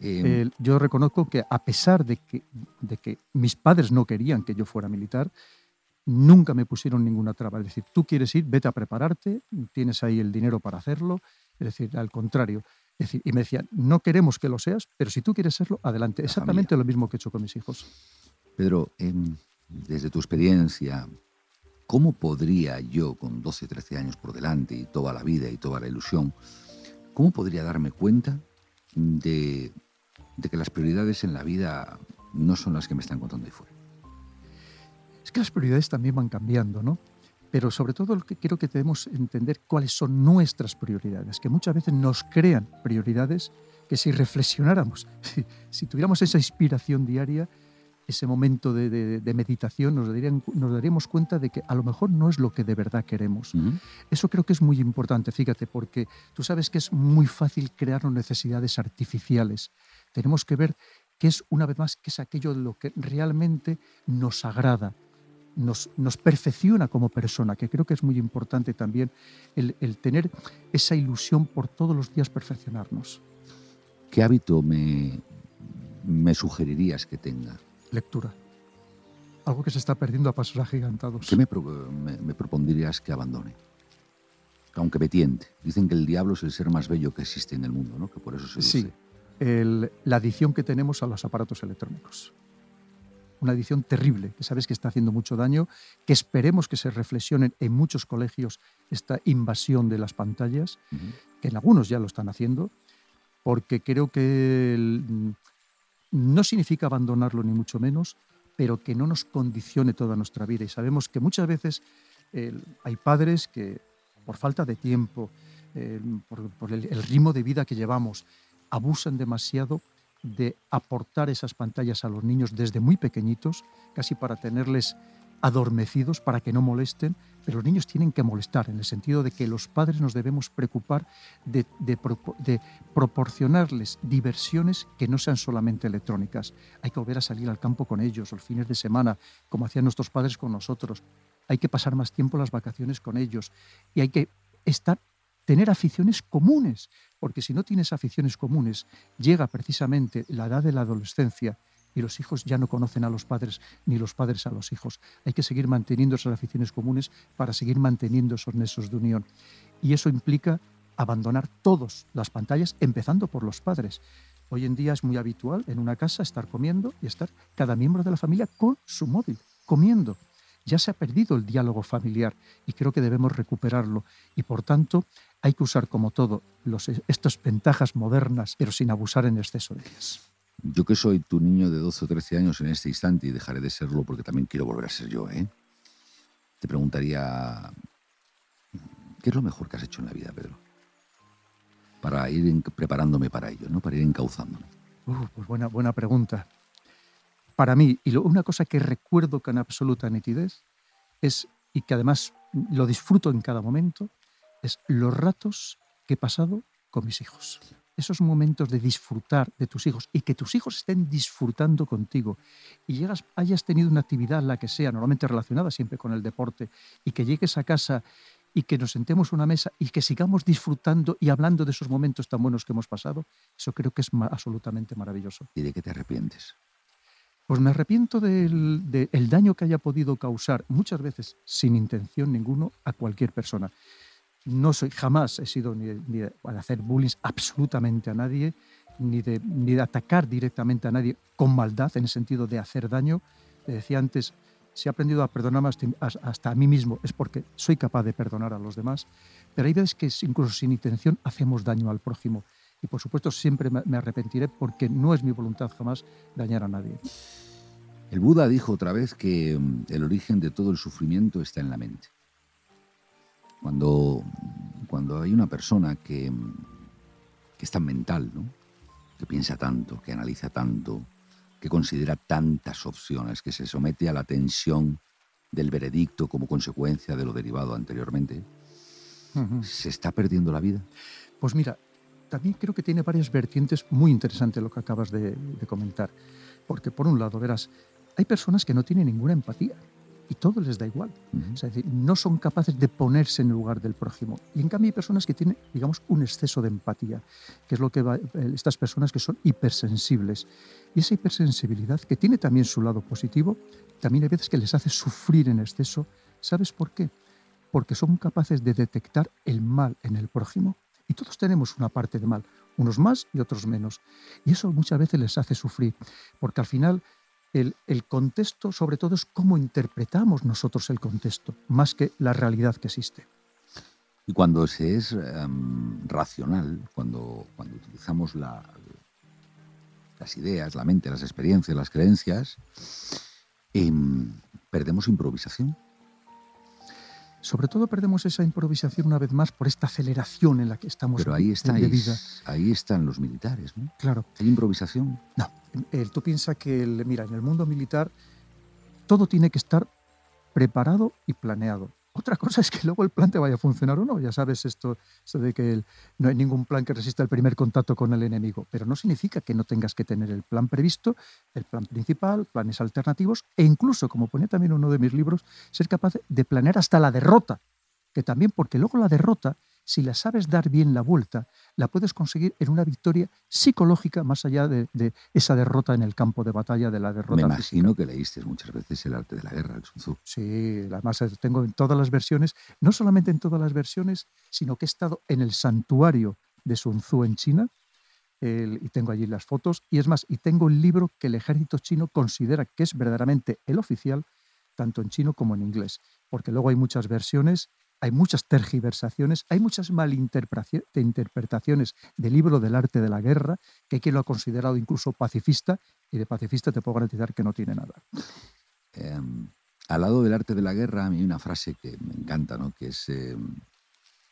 [SPEAKER 4] Em, yo reconozco que a pesar de que, de que mis padres no querían que yo fuera militar, nunca me pusieron ninguna traba. Es decir, tú quieres ir, vete a prepararte, tienes ahí el dinero para hacerlo. Es decir, al contrario. Es decir, y me decían, no queremos que lo seas, pero si tú quieres serlo, adelante. Exactamente lo mismo que he hecho con mis hijos.
[SPEAKER 2] Pedro, desde tu experiencia, ¿cómo podría yo, con 12, 13 años por delante y toda la vida y toda la ilusión, cómo podría darme cuenta de, de que las prioridades en la vida no son las que me están contando ahí fuera?
[SPEAKER 4] Es que las prioridades también van cambiando, ¿no? Pero sobre todo lo que quiero que debemos entender cuáles son nuestras prioridades, que muchas veces nos crean prioridades que si reflexionáramos, si, tuviéramos esa inspiración diaria, ese momento de, meditación, nos, nos, daríamos cuenta de que a lo mejor no es lo que de verdad queremos. Eso creo que es muy importante, fíjate, porque tú sabes que es muy fácil crear necesidades artificiales. Tenemos que ver qué es, una vez más, qué es aquello de lo que realmente nos agrada, nos, nos, perfecciona como persona, que creo que es muy importante también el, tener esa ilusión por todos los días perfeccionarnos.
[SPEAKER 2] ¿Qué hábito me, me sugerirías que tenga?
[SPEAKER 4] Lectura. Algo que se está perdiendo a pasos agigantados.
[SPEAKER 2] ¿Qué me, me, propondrías que abandone? Aunque me tiente. Dicen que el diablo es el ser más bello que existe en el mundo, ¿no? Que por eso se
[SPEAKER 4] Sí, la adicción que tenemos a los aparatos electrónicos una edición terrible, que sabes que está haciendo mucho daño, que esperemos que se reflexionen en muchos colegios esta invasión de las pantallas, que en algunos ya lo están haciendo, porque creo que no significa abandonarlo ni mucho menos, pero que no nos condicione toda nuestra vida. Y sabemos que muchas veces hay padres que por falta de tiempo, por, el ritmo de vida que llevamos, abusan demasiado de aportar esas pantallas a los niños desde muy pequeñitos, casi para tenerles adormecidos, para que no molesten, pero los niños tienen que molestar, en el sentido de que los padres nos debemos preocupar de, proporcionarles diversiones que no sean solamente electrónicas. Hay que volver a salir al campo con ellos, los fines de semana, como hacían nuestros padres con nosotros. Hay que pasar más tiempo las vacaciones con ellos y hay que estar tener aficiones comunes, porque si no tienes aficiones comunes, llega precisamente la edad de la adolescencia y los hijos ya no conocen a los padres ni los padres a los hijos. Hay que seguir manteniendo esas aficiones comunes para seguir manteniendo esos nexos de unión. Y eso implica abandonar todas las pantallas, empezando por los padres. Hoy en día es muy habitual en una casa estar comiendo y estar cada miembro de la familia con su móvil, comiendo. Ya se ha perdido el diálogo familiar y creo que debemos recuperarlo. Y por tanto, hay que usar como todo estas ventajas modernas, pero sin abusar en exceso de ellas.
[SPEAKER 2] Yo que soy tu niño de 12 o 13 años en este instante y dejaré de serlo porque también quiero volver a ser yo, ¿eh? Te preguntaría, ¿qué es lo mejor que has hecho en la vida, Pedro? Para ir preparándome para ello, ¿no? Para ir encauzándome.
[SPEAKER 4] pues buena, buena pregunta. Para mí, y una cosa que recuerdo con absoluta nitidez, es, y que además lo disfruto en cada momento, es los ratos que he pasado con mis hijos. Esos momentos de disfrutar de tus hijos y que tus hijos estén disfrutando contigo y llegas, hayas tenido una actividad, la que sea, normalmente relacionada siempre con el deporte, y que llegues a casa y que nos sentemos a una mesa y que sigamos disfrutando y hablando de esos momentos tan buenos que hemos pasado, eso creo que es absolutamente maravilloso.
[SPEAKER 2] ¿Y de qué te arrepientes?
[SPEAKER 4] Pues me arrepiento del, del daño que haya podido causar, muchas veces sin intención ninguno, a cualquier persona no soy, jamás he sido ni de, hacer bullying absolutamente a nadie, ni de, ni de atacar directamente a nadie con maldad, en el sentido de hacer daño. Te decía antes, si he aprendido a perdonar hasta a mí mismo es porque soy capaz de perdonar a los demás, pero hay veces que incluso sin intención hacemos daño al prójimo. Y por supuesto siempre me arrepentiré porque no es mi voluntad jamás dañar a nadie.
[SPEAKER 2] El Buda dijo otra vez que mm, el origen de todo el sufrimiento está en la mente. Cuando, cuando hay una persona que, que es tan mental, ¿no? que piensa tanto, que analiza tanto, que considera tantas opciones, que se somete a la tensión del veredicto como consecuencia de lo derivado anteriormente. ¿se está perdiendo la vida?
[SPEAKER 4] Pues mira, también creo que tiene varias vertientes muy interesantes lo que acabas de, de comentar. Porque por un lado, verás, hay personas que no tienen ninguna empatía y todo les da igual. Es decir, no son capaces de ponerse en el lugar del prójimo. Y en cambio hay personas que tienen, digamos, un exceso de empatía, que es lo que va, eh, estas personas que son hipersensibles. Y esa hipersensibilidad, que tiene también su lado positivo, también hay veces que les hace sufrir en exceso. ¿Sabes por qué? Porque son capaces de detectar el mal en el prójimo. Y todos tenemos una parte de mal, unos más y otros menos. Y eso muchas veces les hace sufrir, porque al final el, el contexto, sobre todo, es cómo interpretamos nosotros el contexto, más que la realidad que existe.
[SPEAKER 2] Y cuando se es em, racional, cuando, cuando utilizamos la- las ideas, la mente, las experiencias, las creencias, em, perdemos improvisación.
[SPEAKER 4] Sobre todo perdemos esa improvisación una vez más por esta aceleración en la que estamos
[SPEAKER 2] Pero ahí,
[SPEAKER 4] de- de vida.
[SPEAKER 2] estáis, ahí están los militares, ¿no?
[SPEAKER 4] Claro,
[SPEAKER 2] Hay improvisación.
[SPEAKER 4] no. El- tú piensas que, el- mira, en el mundo militar todo tiene que estar preparado y planeado. Otra cosa es que luego el plan te vaya a funcionar o no. Ya sabes esto, de que no hay ningún plan que resista el primer contacto con el enemigo, pero no significa que no tengas que tener el plan previsto, el plan principal, planes alternativos e incluso, como ponía también uno de mis libros, ser capaz de planear hasta la derrota, que también porque luego la derrota, si la sabes dar bien la vuelta, la puedes conseguir en una victoria psicológica más allá de, de esa derrota en el campo de batalla, de la derrota
[SPEAKER 2] Me
[SPEAKER 4] física.
[SPEAKER 2] imagino que leíste muchas veces El arte de la guerra, el Sun Tzu.
[SPEAKER 4] Sí, además eh, tengo en todas las versiones, no solamente en todas las versiones, sino que he estado en el santuario de Sun Tzu en China el- y tengo allí las fotos. Y es más, y tengo el libro que el ejército chino considera que es verdaderamente el oficial, tanto en chino como en inglés, porque luego hay muchas versiones, hay muchas tergiversaciones, hay muchas malinterpretaciones del libro del arte de la guerra, que hay quien lo ha considerado incluso pacifista, y de pacifista te puedo garantizar que no tiene nada.
[SPEAKER 2] Em, al lado del arte de la guerra, a mí hay una frase que me encanta, ¿no? que es em,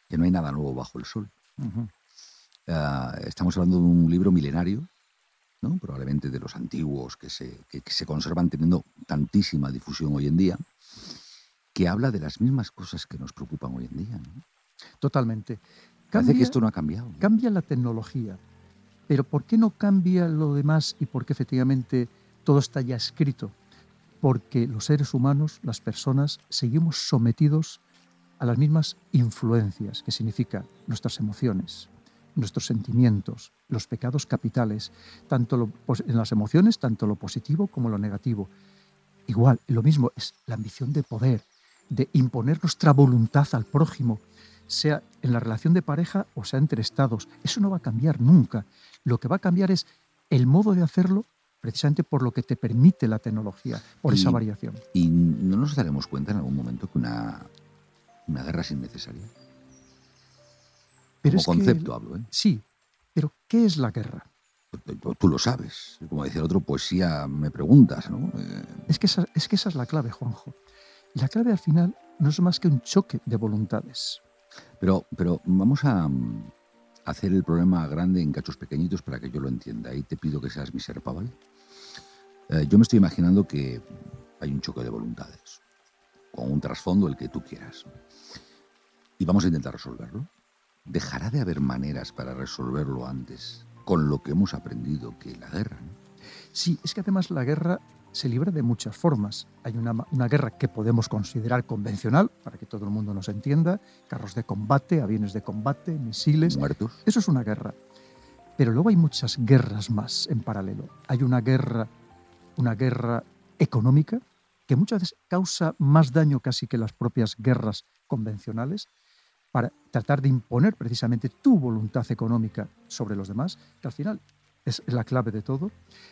[SPEAKER 2] que no hay nada nuevo bajo el sol. Ah, estamos hablando de un libro milenario, ¿no? probablemente de los antiguos que se, que- que se conservan teniendo tantísima difusión hoy en día, que habla de las mismas cosas que nos preocupan hoy en día. ¿no?
[SPEAKER 4] Totalmente.
[SPEAKER 2] Parece
[SPEAKER 4] Cambia,
[SPEAKER 2] que esto no ha cambiado. ¿no?
[SPEAKER 4] cambia la tecnología, pero ¿por qué no cambia lo demás y por qué efectivamente todo está ya escrito? Porque los seres humanos, las personas, seguimos sometidos a las mismas influencias, que significa nuestras emociones, nuestros sentimientos, los pecados capitales, tanto lo en las emociones, tanto lo positivo como lo negativo. Igual, lo mismo es la ambición de poder, de imponer nuestra voluntad al prójimo, sea en la relación de pareja o sea entre estados. Eso no va a cambiar nunca. Lo que va a cambiar es el modo de hacerlo precisamente por lo que te permite la tecnología, por esa
[SPEAKER 2] Y-
[SPEAKER 4] variación.
[SPEAKER 2] Y no nos daremos cuenta en algún momento que una, una guerra es innecesaria.
[SPEAKER 4] Pero
[SPEAKER 2] Como
[SPEAKER 4] es que-
[SPEAKER 2] concepto hablo, ¿eh?
[SPEAKER 4] sí, pero ¿qué es la guerra?
[SPEAKER 2] Tú, tú lo sabes. Como decía el otro, poesía me preguntas, ¿no? Eh,
[SPEAKER 4] Es que, esa, es que esa es la clave, Juanjo. La clave al final no es más que un choque de voluntades.
[SPEAKER 2] Pero, pero vamos a mm, hacer el problema grande en cachos pequeñitos para que yo lo entienda. Y te pido que seas mi serpa, ¿vale? Eh, yo me estoy imaginando que hay un choque de voluntades, con un trasfondo el que tú quieras. Y vamos a intentar resolverlo. Dejará de haber maneras para resolverlo antes, con lo que hemos aprendido que la guerra. ¿no?
[SPEAKER 4] Sí, es que además la guerra se libra de muchas formas. Hay una, una guerra que podemos considerar convencional, para que todo el mundo nos entienda, carros de combate, aviones de combate, misiles.
[SPEAKER 2] Muertos.
[SPEAKER 4] Eso es una guerra. Pero luego hay muchas guerras más en paralelo. Hay una guerra, una guerra económica que muchas veces causa más daño casi que las propias guerras convencionales para tratar de imponer precisamente tu voluntad económica sobre los demás, que al final es la clave de todo.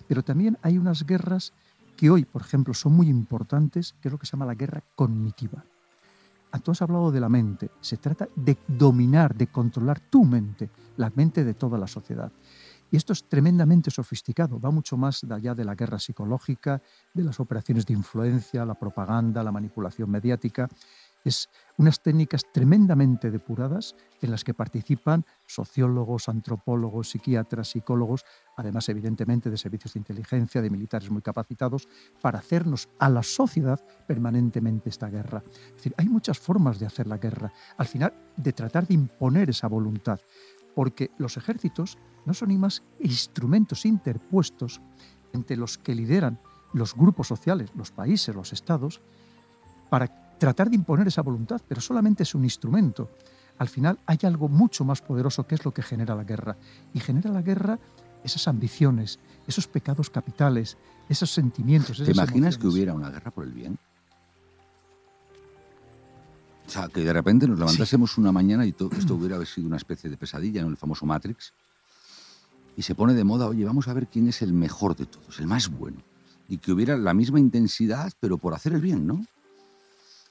[SPEAKER 4] Pero también hay unas guerras que hoy, por ejemplo, son muy importantes, que es lo que se llama la guerra cognitiva. Ah, Tú has hablado de la mente. Se trata de dominar, de controlar tu mente, la mente de toda la sociedad. Y esto es tremendamente sofisticado, va mucho más allá de la guerra psicológica, de las operaciones de influencia, la propaganda, la manipulación mediática. Es unas técnicas tremendamente depuradas en las que participan sociólogos, antropólogos, psiquiatras, psicólogos, además evidentemente de servicios de inteligencia, de militares muy capacitados, para hacernos a la sociedad permanentemente esta guerra. Es decir, hay muchas formas de hacer la guerra, al final de tratar de imponer esa voluntad, porque los ejércitos no son ni más instrumentos interpuestos entre los que lideran los grupos sociales, los países, los estados, para tratar de imponer esa voluntad, pero solamente es un instrumento. Al final hay algo mucho más poderoso que es lo que genera la guerra. Y genera la guerra esas ambiciones, esos pecados capitales, esos sentimientos.
[SPEAKER 2] ¿Te imaginas que hubiera una guerra por el bien? O sea, que de repente nos levantásemos una mañana y todo esto hubiera sido una especie de pesadilla en el famoso Matrix. Y se pone de moda, oye, vamos a ver quién es el mejor de todos, el más bueno. Y que hubiera la misma intensidad, pero por hacer el bien, ¿no?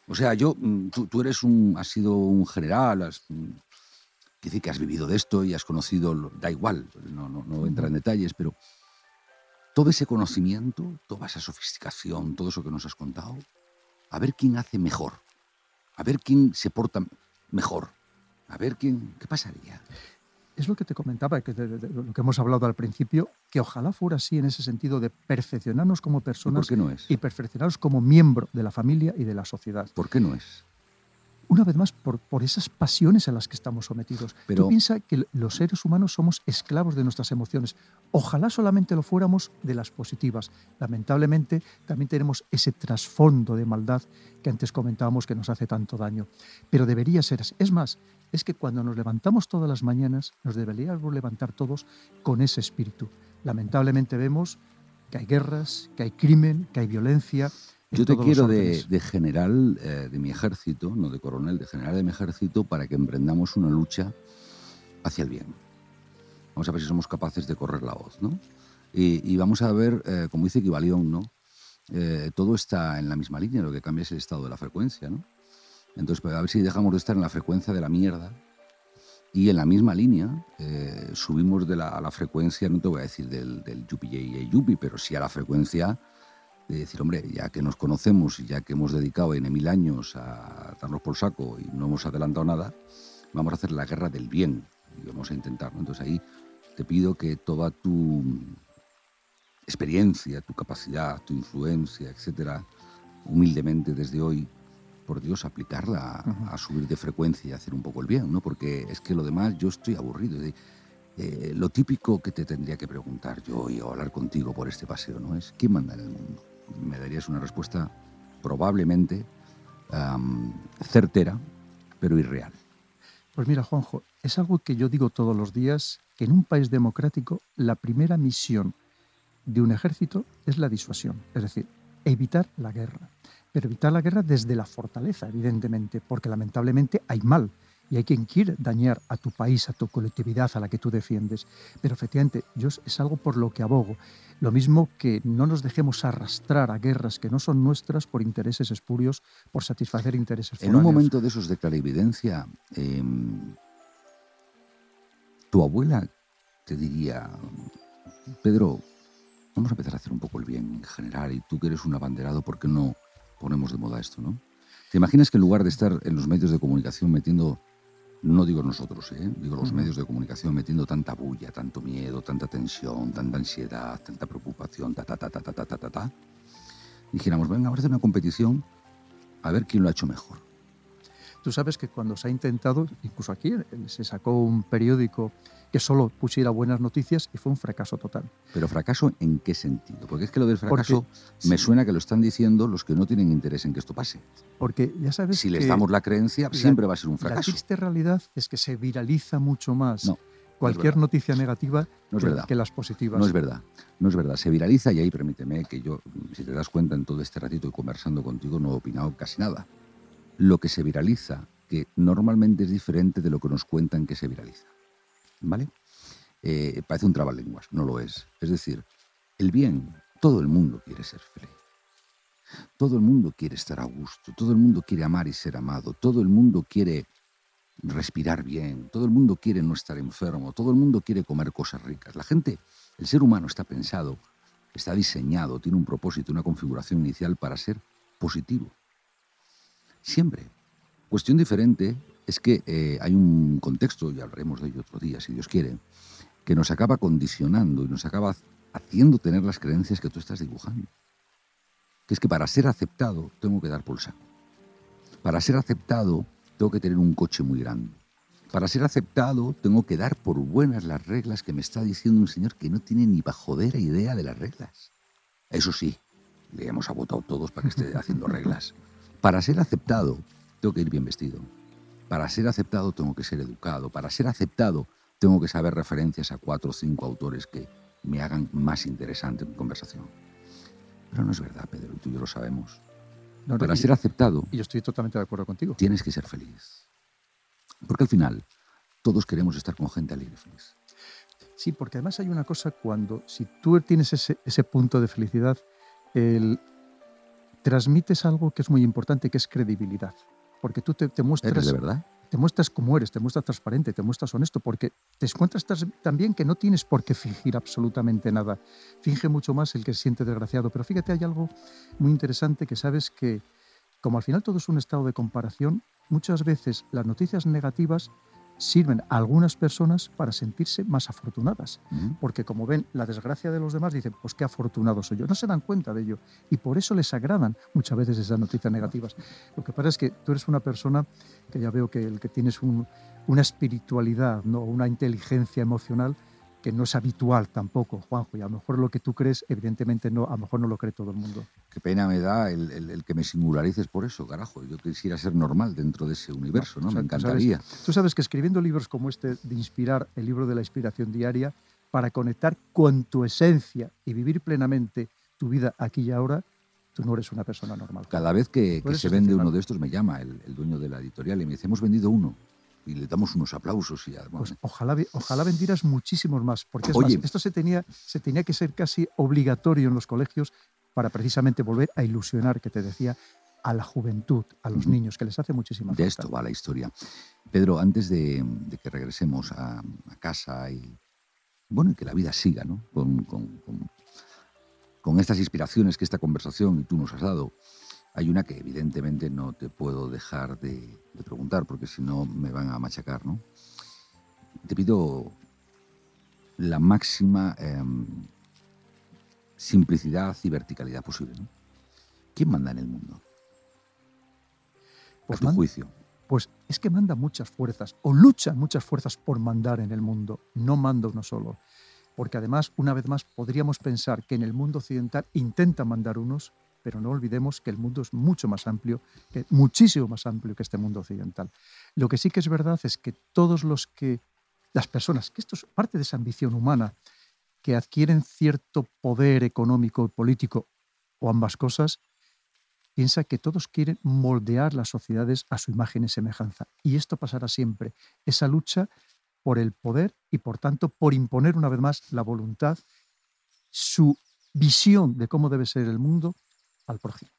[SPEAKER 2] O sea, yo, mm, tú, eres un, has sido un general, has, mm, decir que has vivido de esto y has conocido, da igual, no, no, no entra en detalles, pero todo ese conocimiento, toda esa sofisticación, todo eso que nos has contado, a ver quién hace mejor, a ver quién se porta mejor, a ver quién, ¿qué pasaría?
[SPEAKER 4] Es lo que te comentaba, que lo que hemos hablado al principio, que ojalá fuera así en ese sentido de perfeccionarnos como personas
[SPEAKER 2] ¿Por qué no es?
[SPEAKER 4] y perfeccionarnos como miembro de la familia y de la sociedad.
[SPEAKER 2] ¿Por qué no es?
[SPEAKER 4] Una vez más, por, por, esas pasiones a las que estamos sometidos. Pero, Tú piensas que los seres humanos somos esclavos de nuestras emociones. Ojalá solamente lo fuéramos de las positivas. Lamentablemente, también tenemos ese trasfondo de maldad que antes comentábamos que nos hace tanto daño. Pero debería ser así. Es más, es que cuando nos levantamos todas las mañanas, nos deberíamos levantar todos con ese espíritu. Lamentablemente vemos que hay guerras, que hay crimen, que hay violencia,
[SPEAKER 2] yo te quiero de, general eh, de mi ejército, no de coronel, de general de mi ejército, para que emprendamos una lucha hacia el bien. Vamos a ver si somos capaces de correr la voz, ¿no? Y, vamos a ver, eh, como dice Kibalión, ¿no? Eh, todo está en la misma línea, lo que cambia es el estado de la frecuencia, ¿no? Entonces, pues, a ver si dejamos de estar en la frecuencia de la mierda y en la misma línea subimos de la, a la frecuencia, no te voy a decir del, del yupi y yupi, pero sí a la frecuencia de decir, hombre, ya que nos conocemos y ya que hemos dedicado N mil años a darnos por saco y no hemos adelantado nada, vamos a hacer la guerra del bien y vamos a intentarlo. Entonces ahí te pido que toda tu experiencia, tu capacidad, tu influencia, etcétera, humildemente desde hoy, por Dios, aplicarla a, subir de frecuencia y hacer un poco el bien, ¿no? Porque es que lo demás yo estoy aburrido. Eh, lo típico que te tendría que preguntar yo y hablar contigo por este paseo, ¿no? Es ¿quién manda en el mundo? Me darías una respuesta probablemente certera, pero irreal.
[SPEAKER 4] Pues mira, Juanjo, es algo que yo digo todos los días, que en un país democrático la primera misión de un ejército es la disuasión, es decir, evitar la guerra. Pero evitar la guerra desde la fortaleza, evidentemente, porque lamentablemente hay mal y hay quien quiere dañar a tu país, a tu colectividad, a la que tú defiendes. Pero efectivamente, yo es algo por lo que abogo. Lo mismo que no nos dejemos arrastrar a guerras que no son nuestras por intereses espurios, por satisfacer intereses
[SPEAKER 2] En un momento de esos de clarividencia, em, tu abuela te diría, Pedro, vamos a empezar a hacer un poco el bien en general y tú que eres un abanderado, ¿por qué no ponemos de moda esto, no? ¿Te imaginas que en lugar de estar en los medios de comunicación metiendo no digo nosotros, ¿eh? digo los medios de comunicación metiendo tanta bulla, tanto miedo, tanta tensión, tanta ansiedad, tanta preocupación, ta, ta, ta, ta, ta, ta, ta, ta, ta. Dijéramos, venga, vamos a hacer una competición a ver quién lo ha hecho mejor.
[SPEAKER 4] Tú sabes que cuando se ha intentado, incluso aquí se sacó un periódico que solo pusiera buenas noticias y fue un fracaso total.
[SPEAKER 2] Pero fracaso en qué sentido? Porque es que lo del fracaso me suena que lo están diciendo los que no tienen interés en que esto pase.
[SPEAKER 4] Porque ya sabes
[SPEAKER 2] si les damos la creencia siempre va a ser un fracaso.
[SPEAKER 4] La triste realidad es que se viraliza mucho más. cualquier noticia negativa
[SPEAKER 2] no es
[SPEAKER 4] que,
[SPEAKER 2] verdad.
[SPEAKER 4] que las positivas.
[SPEAKER 2] No es verdad, no es verdad. Se viraliza y ahí permíteme que yo, si te das cuenta en todo este ratito y conversando contigo, no he opinado casi nada. Lo que se viraliza, que normalmente es diferente de lo que nos cuentan que se viraliza. ¿vale? Eh, parece un trabalenguas, no lo es. Es decir, el bien, todo el mundo quiere ser feliz. Todo el mundo quiere estar a gusto, todo el mundo quiere amar y ser amado, todo el mundo quiere respirar bien, todo el mundo quiere no estar enfermo, todo el mundo quiere comer cosas ricas. La gente, el ser humano está pensado, está diseñado, tiene un propósito, una configuración inicial para ser positivo. Siempre. Cuestión diferente es que eh, hay un contexto, y hablaremos de ello otro día, si Dios quiere, que nos acaba condicionando y nos acaba haciendo tener las creencias que tú estás dibujando. Que es que para ser aceptado tengo que dar pulsa. Para ser aceptado tengo que tener un coche muy grande. Para ser aceptado tengo que dar por buenas las reglas que me está diciendo un señor que no tiene ni bajodera idea de las reglas. Eso sí, le hemos votado todos para que esté haciendo reglas. Para ser aceptado tengo que ir bien vestido. Para ser aceptado tengo que ser educado. Para ser aceptado tengo que saber referencias a cuatro o cinco autores que me hagan más interesante mi conversación. Pero no es verdad, Pedro, y tú y yo lo sabemos. Para ser aceptado...
[SPEAKER 4] Y yo estoy totalmente de acuerdo contigo.
[SPEAKER 2] Tienes que ser feliz. Porque al final todos queremos estar con gente alegre y feliz.
[SPEAKER 4] Sí, porque además hay una cosa cuando, si tú tienes ese, ese punto de felicidad, el, transmites algo que es muy importante, que es credibilidad. Porque tú te, te muestras...
[SPEAKER 2] ¿Eres de verdad?
[SPEAKER 4] te muestras como eres, te muestras transparente, te muestras honesto, porque te encuentras también que no tienes por qué fingir absolutamente nada. Finge mucho más el que se siente desgraciado. Pero fíjate, hay algo muy interesante que sabes que, como al final todo es un estado de comparación, muchas veces las noticias negativas sirven a algunas personas para sentirse más afortunadas. Porque como ven la desgracia de los demás, dicen, pues qué afortunado soy yo. No se dan cuenta de ello. Y por eso les agradan muchas veces esas noticias negativas. Lo que pasa es que tú eres una persona que ya veo que, el que tienes una espiritualidad, ¿no? una inteligencia emocional que no es habitual tampoco, Juanjo, y a lo mejor lo que tú crees, evidentemente no, a lo mejor no lo cree todo el mundo.
[SPEAKER 2] Qué pena me da el, que me singularices por eso, carajo. Yo quisiera ser normal dentro de ese universo, ¿no? me encantaría.
[SPEAKER 4] Tú sabes, que escribiendo libros como este de Inspirar, el libro de la inspiración diaria, para conectar con tu esencia y vivir plenamente tu vida aquí y ahora, tú no eres una persona normal.
[SPEAKER 2] Cada vez que, se vende uno de estos me llama el, el dueño de la editorial y me dice, hemos vendido uno y le damos unos aplausos. Y,
[SPEAKER 4] pues ojalá, ojalá vendieras muchísimos más, porque esto se tenía, se tenía que ser casi obligatorio en los colegios para precisamente volver a ilusionar, que te decía, a la juventud, a los niños, que les hace muchísima falta.
[SPEAKER 2] De esto va la historia. Pedro, antes de, que regresemos a, casa y, bueno, y que la vida siga ¿no? con, con, con estas inspiraciones que esta conversación y tú nos has dado, hay una que evidentemente no te puedo dejar de, preguntar porque si no me van a machacar, ¿no? Te pido la máxima em, simplicidad y verticalidad posible. ¿no? ¿Quién manda en el mundo? Por tu juicio.
[SPEAKER 4] Pues es que manda muchas fuerzas, o luchan muchas fuerzas por mandar en el mundo, no manda uno solo. Porque además, una vez más, podríamos pensar que en el mundo occidental intentan mandar unos pero no olvidemos que el mundo es mucho más amplio, muchísimo más amplio que este mundo occidental. Lo que sí que es verdad es que todos los que, las personas, que esto es parte de esa ambición humana, que adquieren cierto poder económico y político, o ambas cosas, piensa que todos quieren moldear las sociedades a su imagen y semejanza. Y esto pasará siempre. Esa lucha por el poder y, por tanto, por imponer una vez más la voluntad, su visión de cómo debe ser el mundo al prójimo.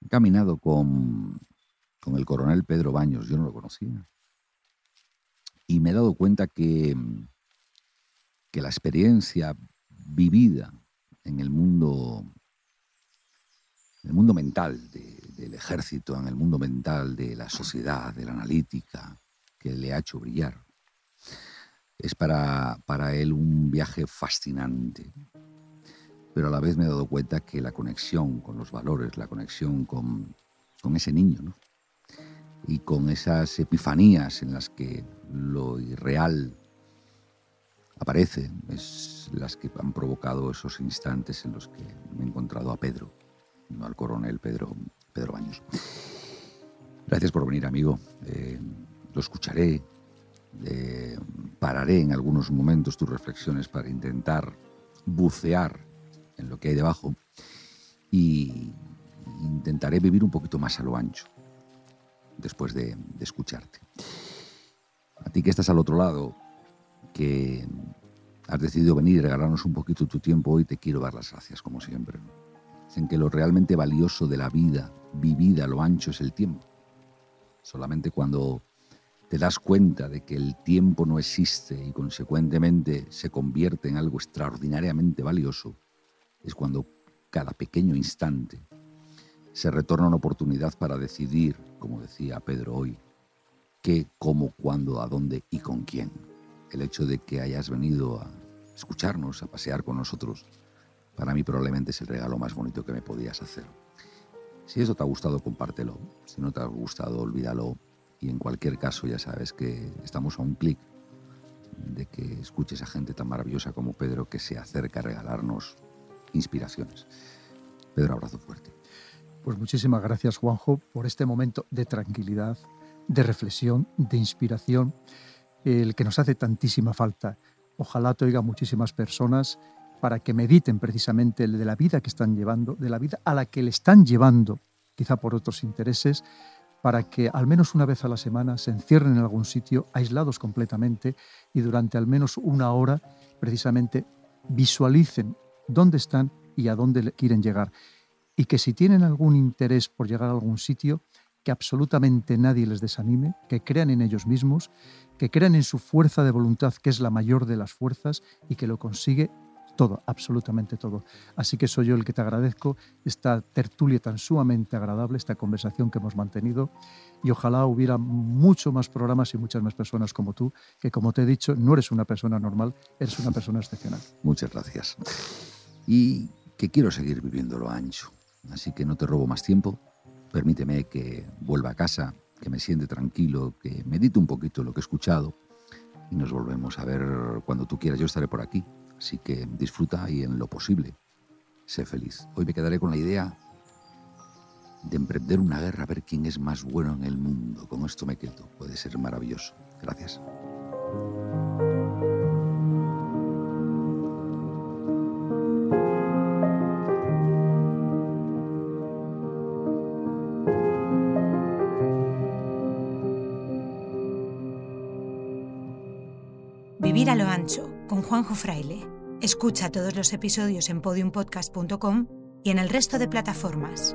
[SPEAKER 2] He caminado con, con el coronel Pedro Baños, yo no lo conocía. Y me he dado cuenta que, que la experiencia vivida en el mundo, en el mundo mental del ejército, en el mundo mental de la sociedad, de la analítica, que le ha hecho brillar, es para, para él un viaje fascinante. Pero a la vez me he dado cuenta que la conexión con los valores, la conexión con, ese niño, y con esas epifanías en las que lo irreal aparece, es las que han provocado esos instantes en los que me he encontrado a Pedro, no al coronel Pedro, Pedro Baños. Gracias por venir, amigo. Eh, lo escucharé. Eh, pararé en algunos momentos tus reflexiones para intentar bucear en lo que hay debajo y intentaré vivir un poquito más a lo ancho después de, escucharte. A ti que estás al otro lado, que has decidido venir y regalarnos un poquito tu tiempo hoy, te quiero dar las gracias, como siempre. En que lo realmente valioso de la vida vivida lo ancho es el tiempo. Solamente cuando te das cuenta de que el tiempo no existe y consecuentemente se convierte en algo extraordinariamente valioso, es cuando cada pequeño instante se retorna una oportunidad para decidir como decía Pedro hoy, qué, cómo, cuándo, a dónde y con quién. El hecho de que hayas venido a escucharnos, a pasear con nosotros, para mí probablemente es el regalo más bonito que me podías hacer. Si eso te ha gustado, compártelo. Si no te ha gustado, olvídalo. Y en cualquier caso, ya sabes que estamos a un clic de que escuches a gente tan maravillosa como Pedro que se acerca a regalarnos inspiraciones. Pedro, abrazo fuerte.
[SPEAKER 4] Pues muchísimas gracias, Juanjo, por este momento de tranquilidad, de reflexión, de inspiración, el que nos hace tantísima falta. Ojalá te oiga muchísimas personas para que mediten precisamente de la vida que están llevando, de la vida a la que le están llevando, quizá por otros intereses, para que al menos una vez a la semana se encierren en algún sitio, aislados completamente, y durante al menos una hora precisamente visualicen dónde están y a dónde quieren llegar y que si tienen algún interés por llegar a algún sitio, que absolutamente nadie les desanime, que crean en ellos mismos, que crean en su fuerza de voluntad, que es la mayor de las fuerzas y que lo consigue todo, absolutamente todo. Así que soy yo el que te agradezco esta tertulia tan sumamente agradable, esta conversación que hemos mantenido y ojalá hubiera mucho más programas y muchas más personas como tú, que como te he dicho, no eres una persona normal, eres una persona excepcional.
[SPEAKER 2] Muchas gracias. Y que quiero seguir viviendo lo ancho. Así que no te robo más tiempo. Permíteme que vuelva a casa, que me siente tranquilo, que medite un poquito lo que he escuchado y nos volvemos a ver cuando tú quieras. Yo estaré por aquí. Así que disfruta y en lo posible, sé feliz. Hoy me quedaré con la idea de emprender una guerra a ver quién es más bueno en el mundo. Con esto me quedo. Puede ser maravilloso. Gracias.
[SPEAKER 3] Vivir a lo ancho con Juanjo Fraile. Escucha todos los episodios en podiumpodcast.com y en el resto de plataformas.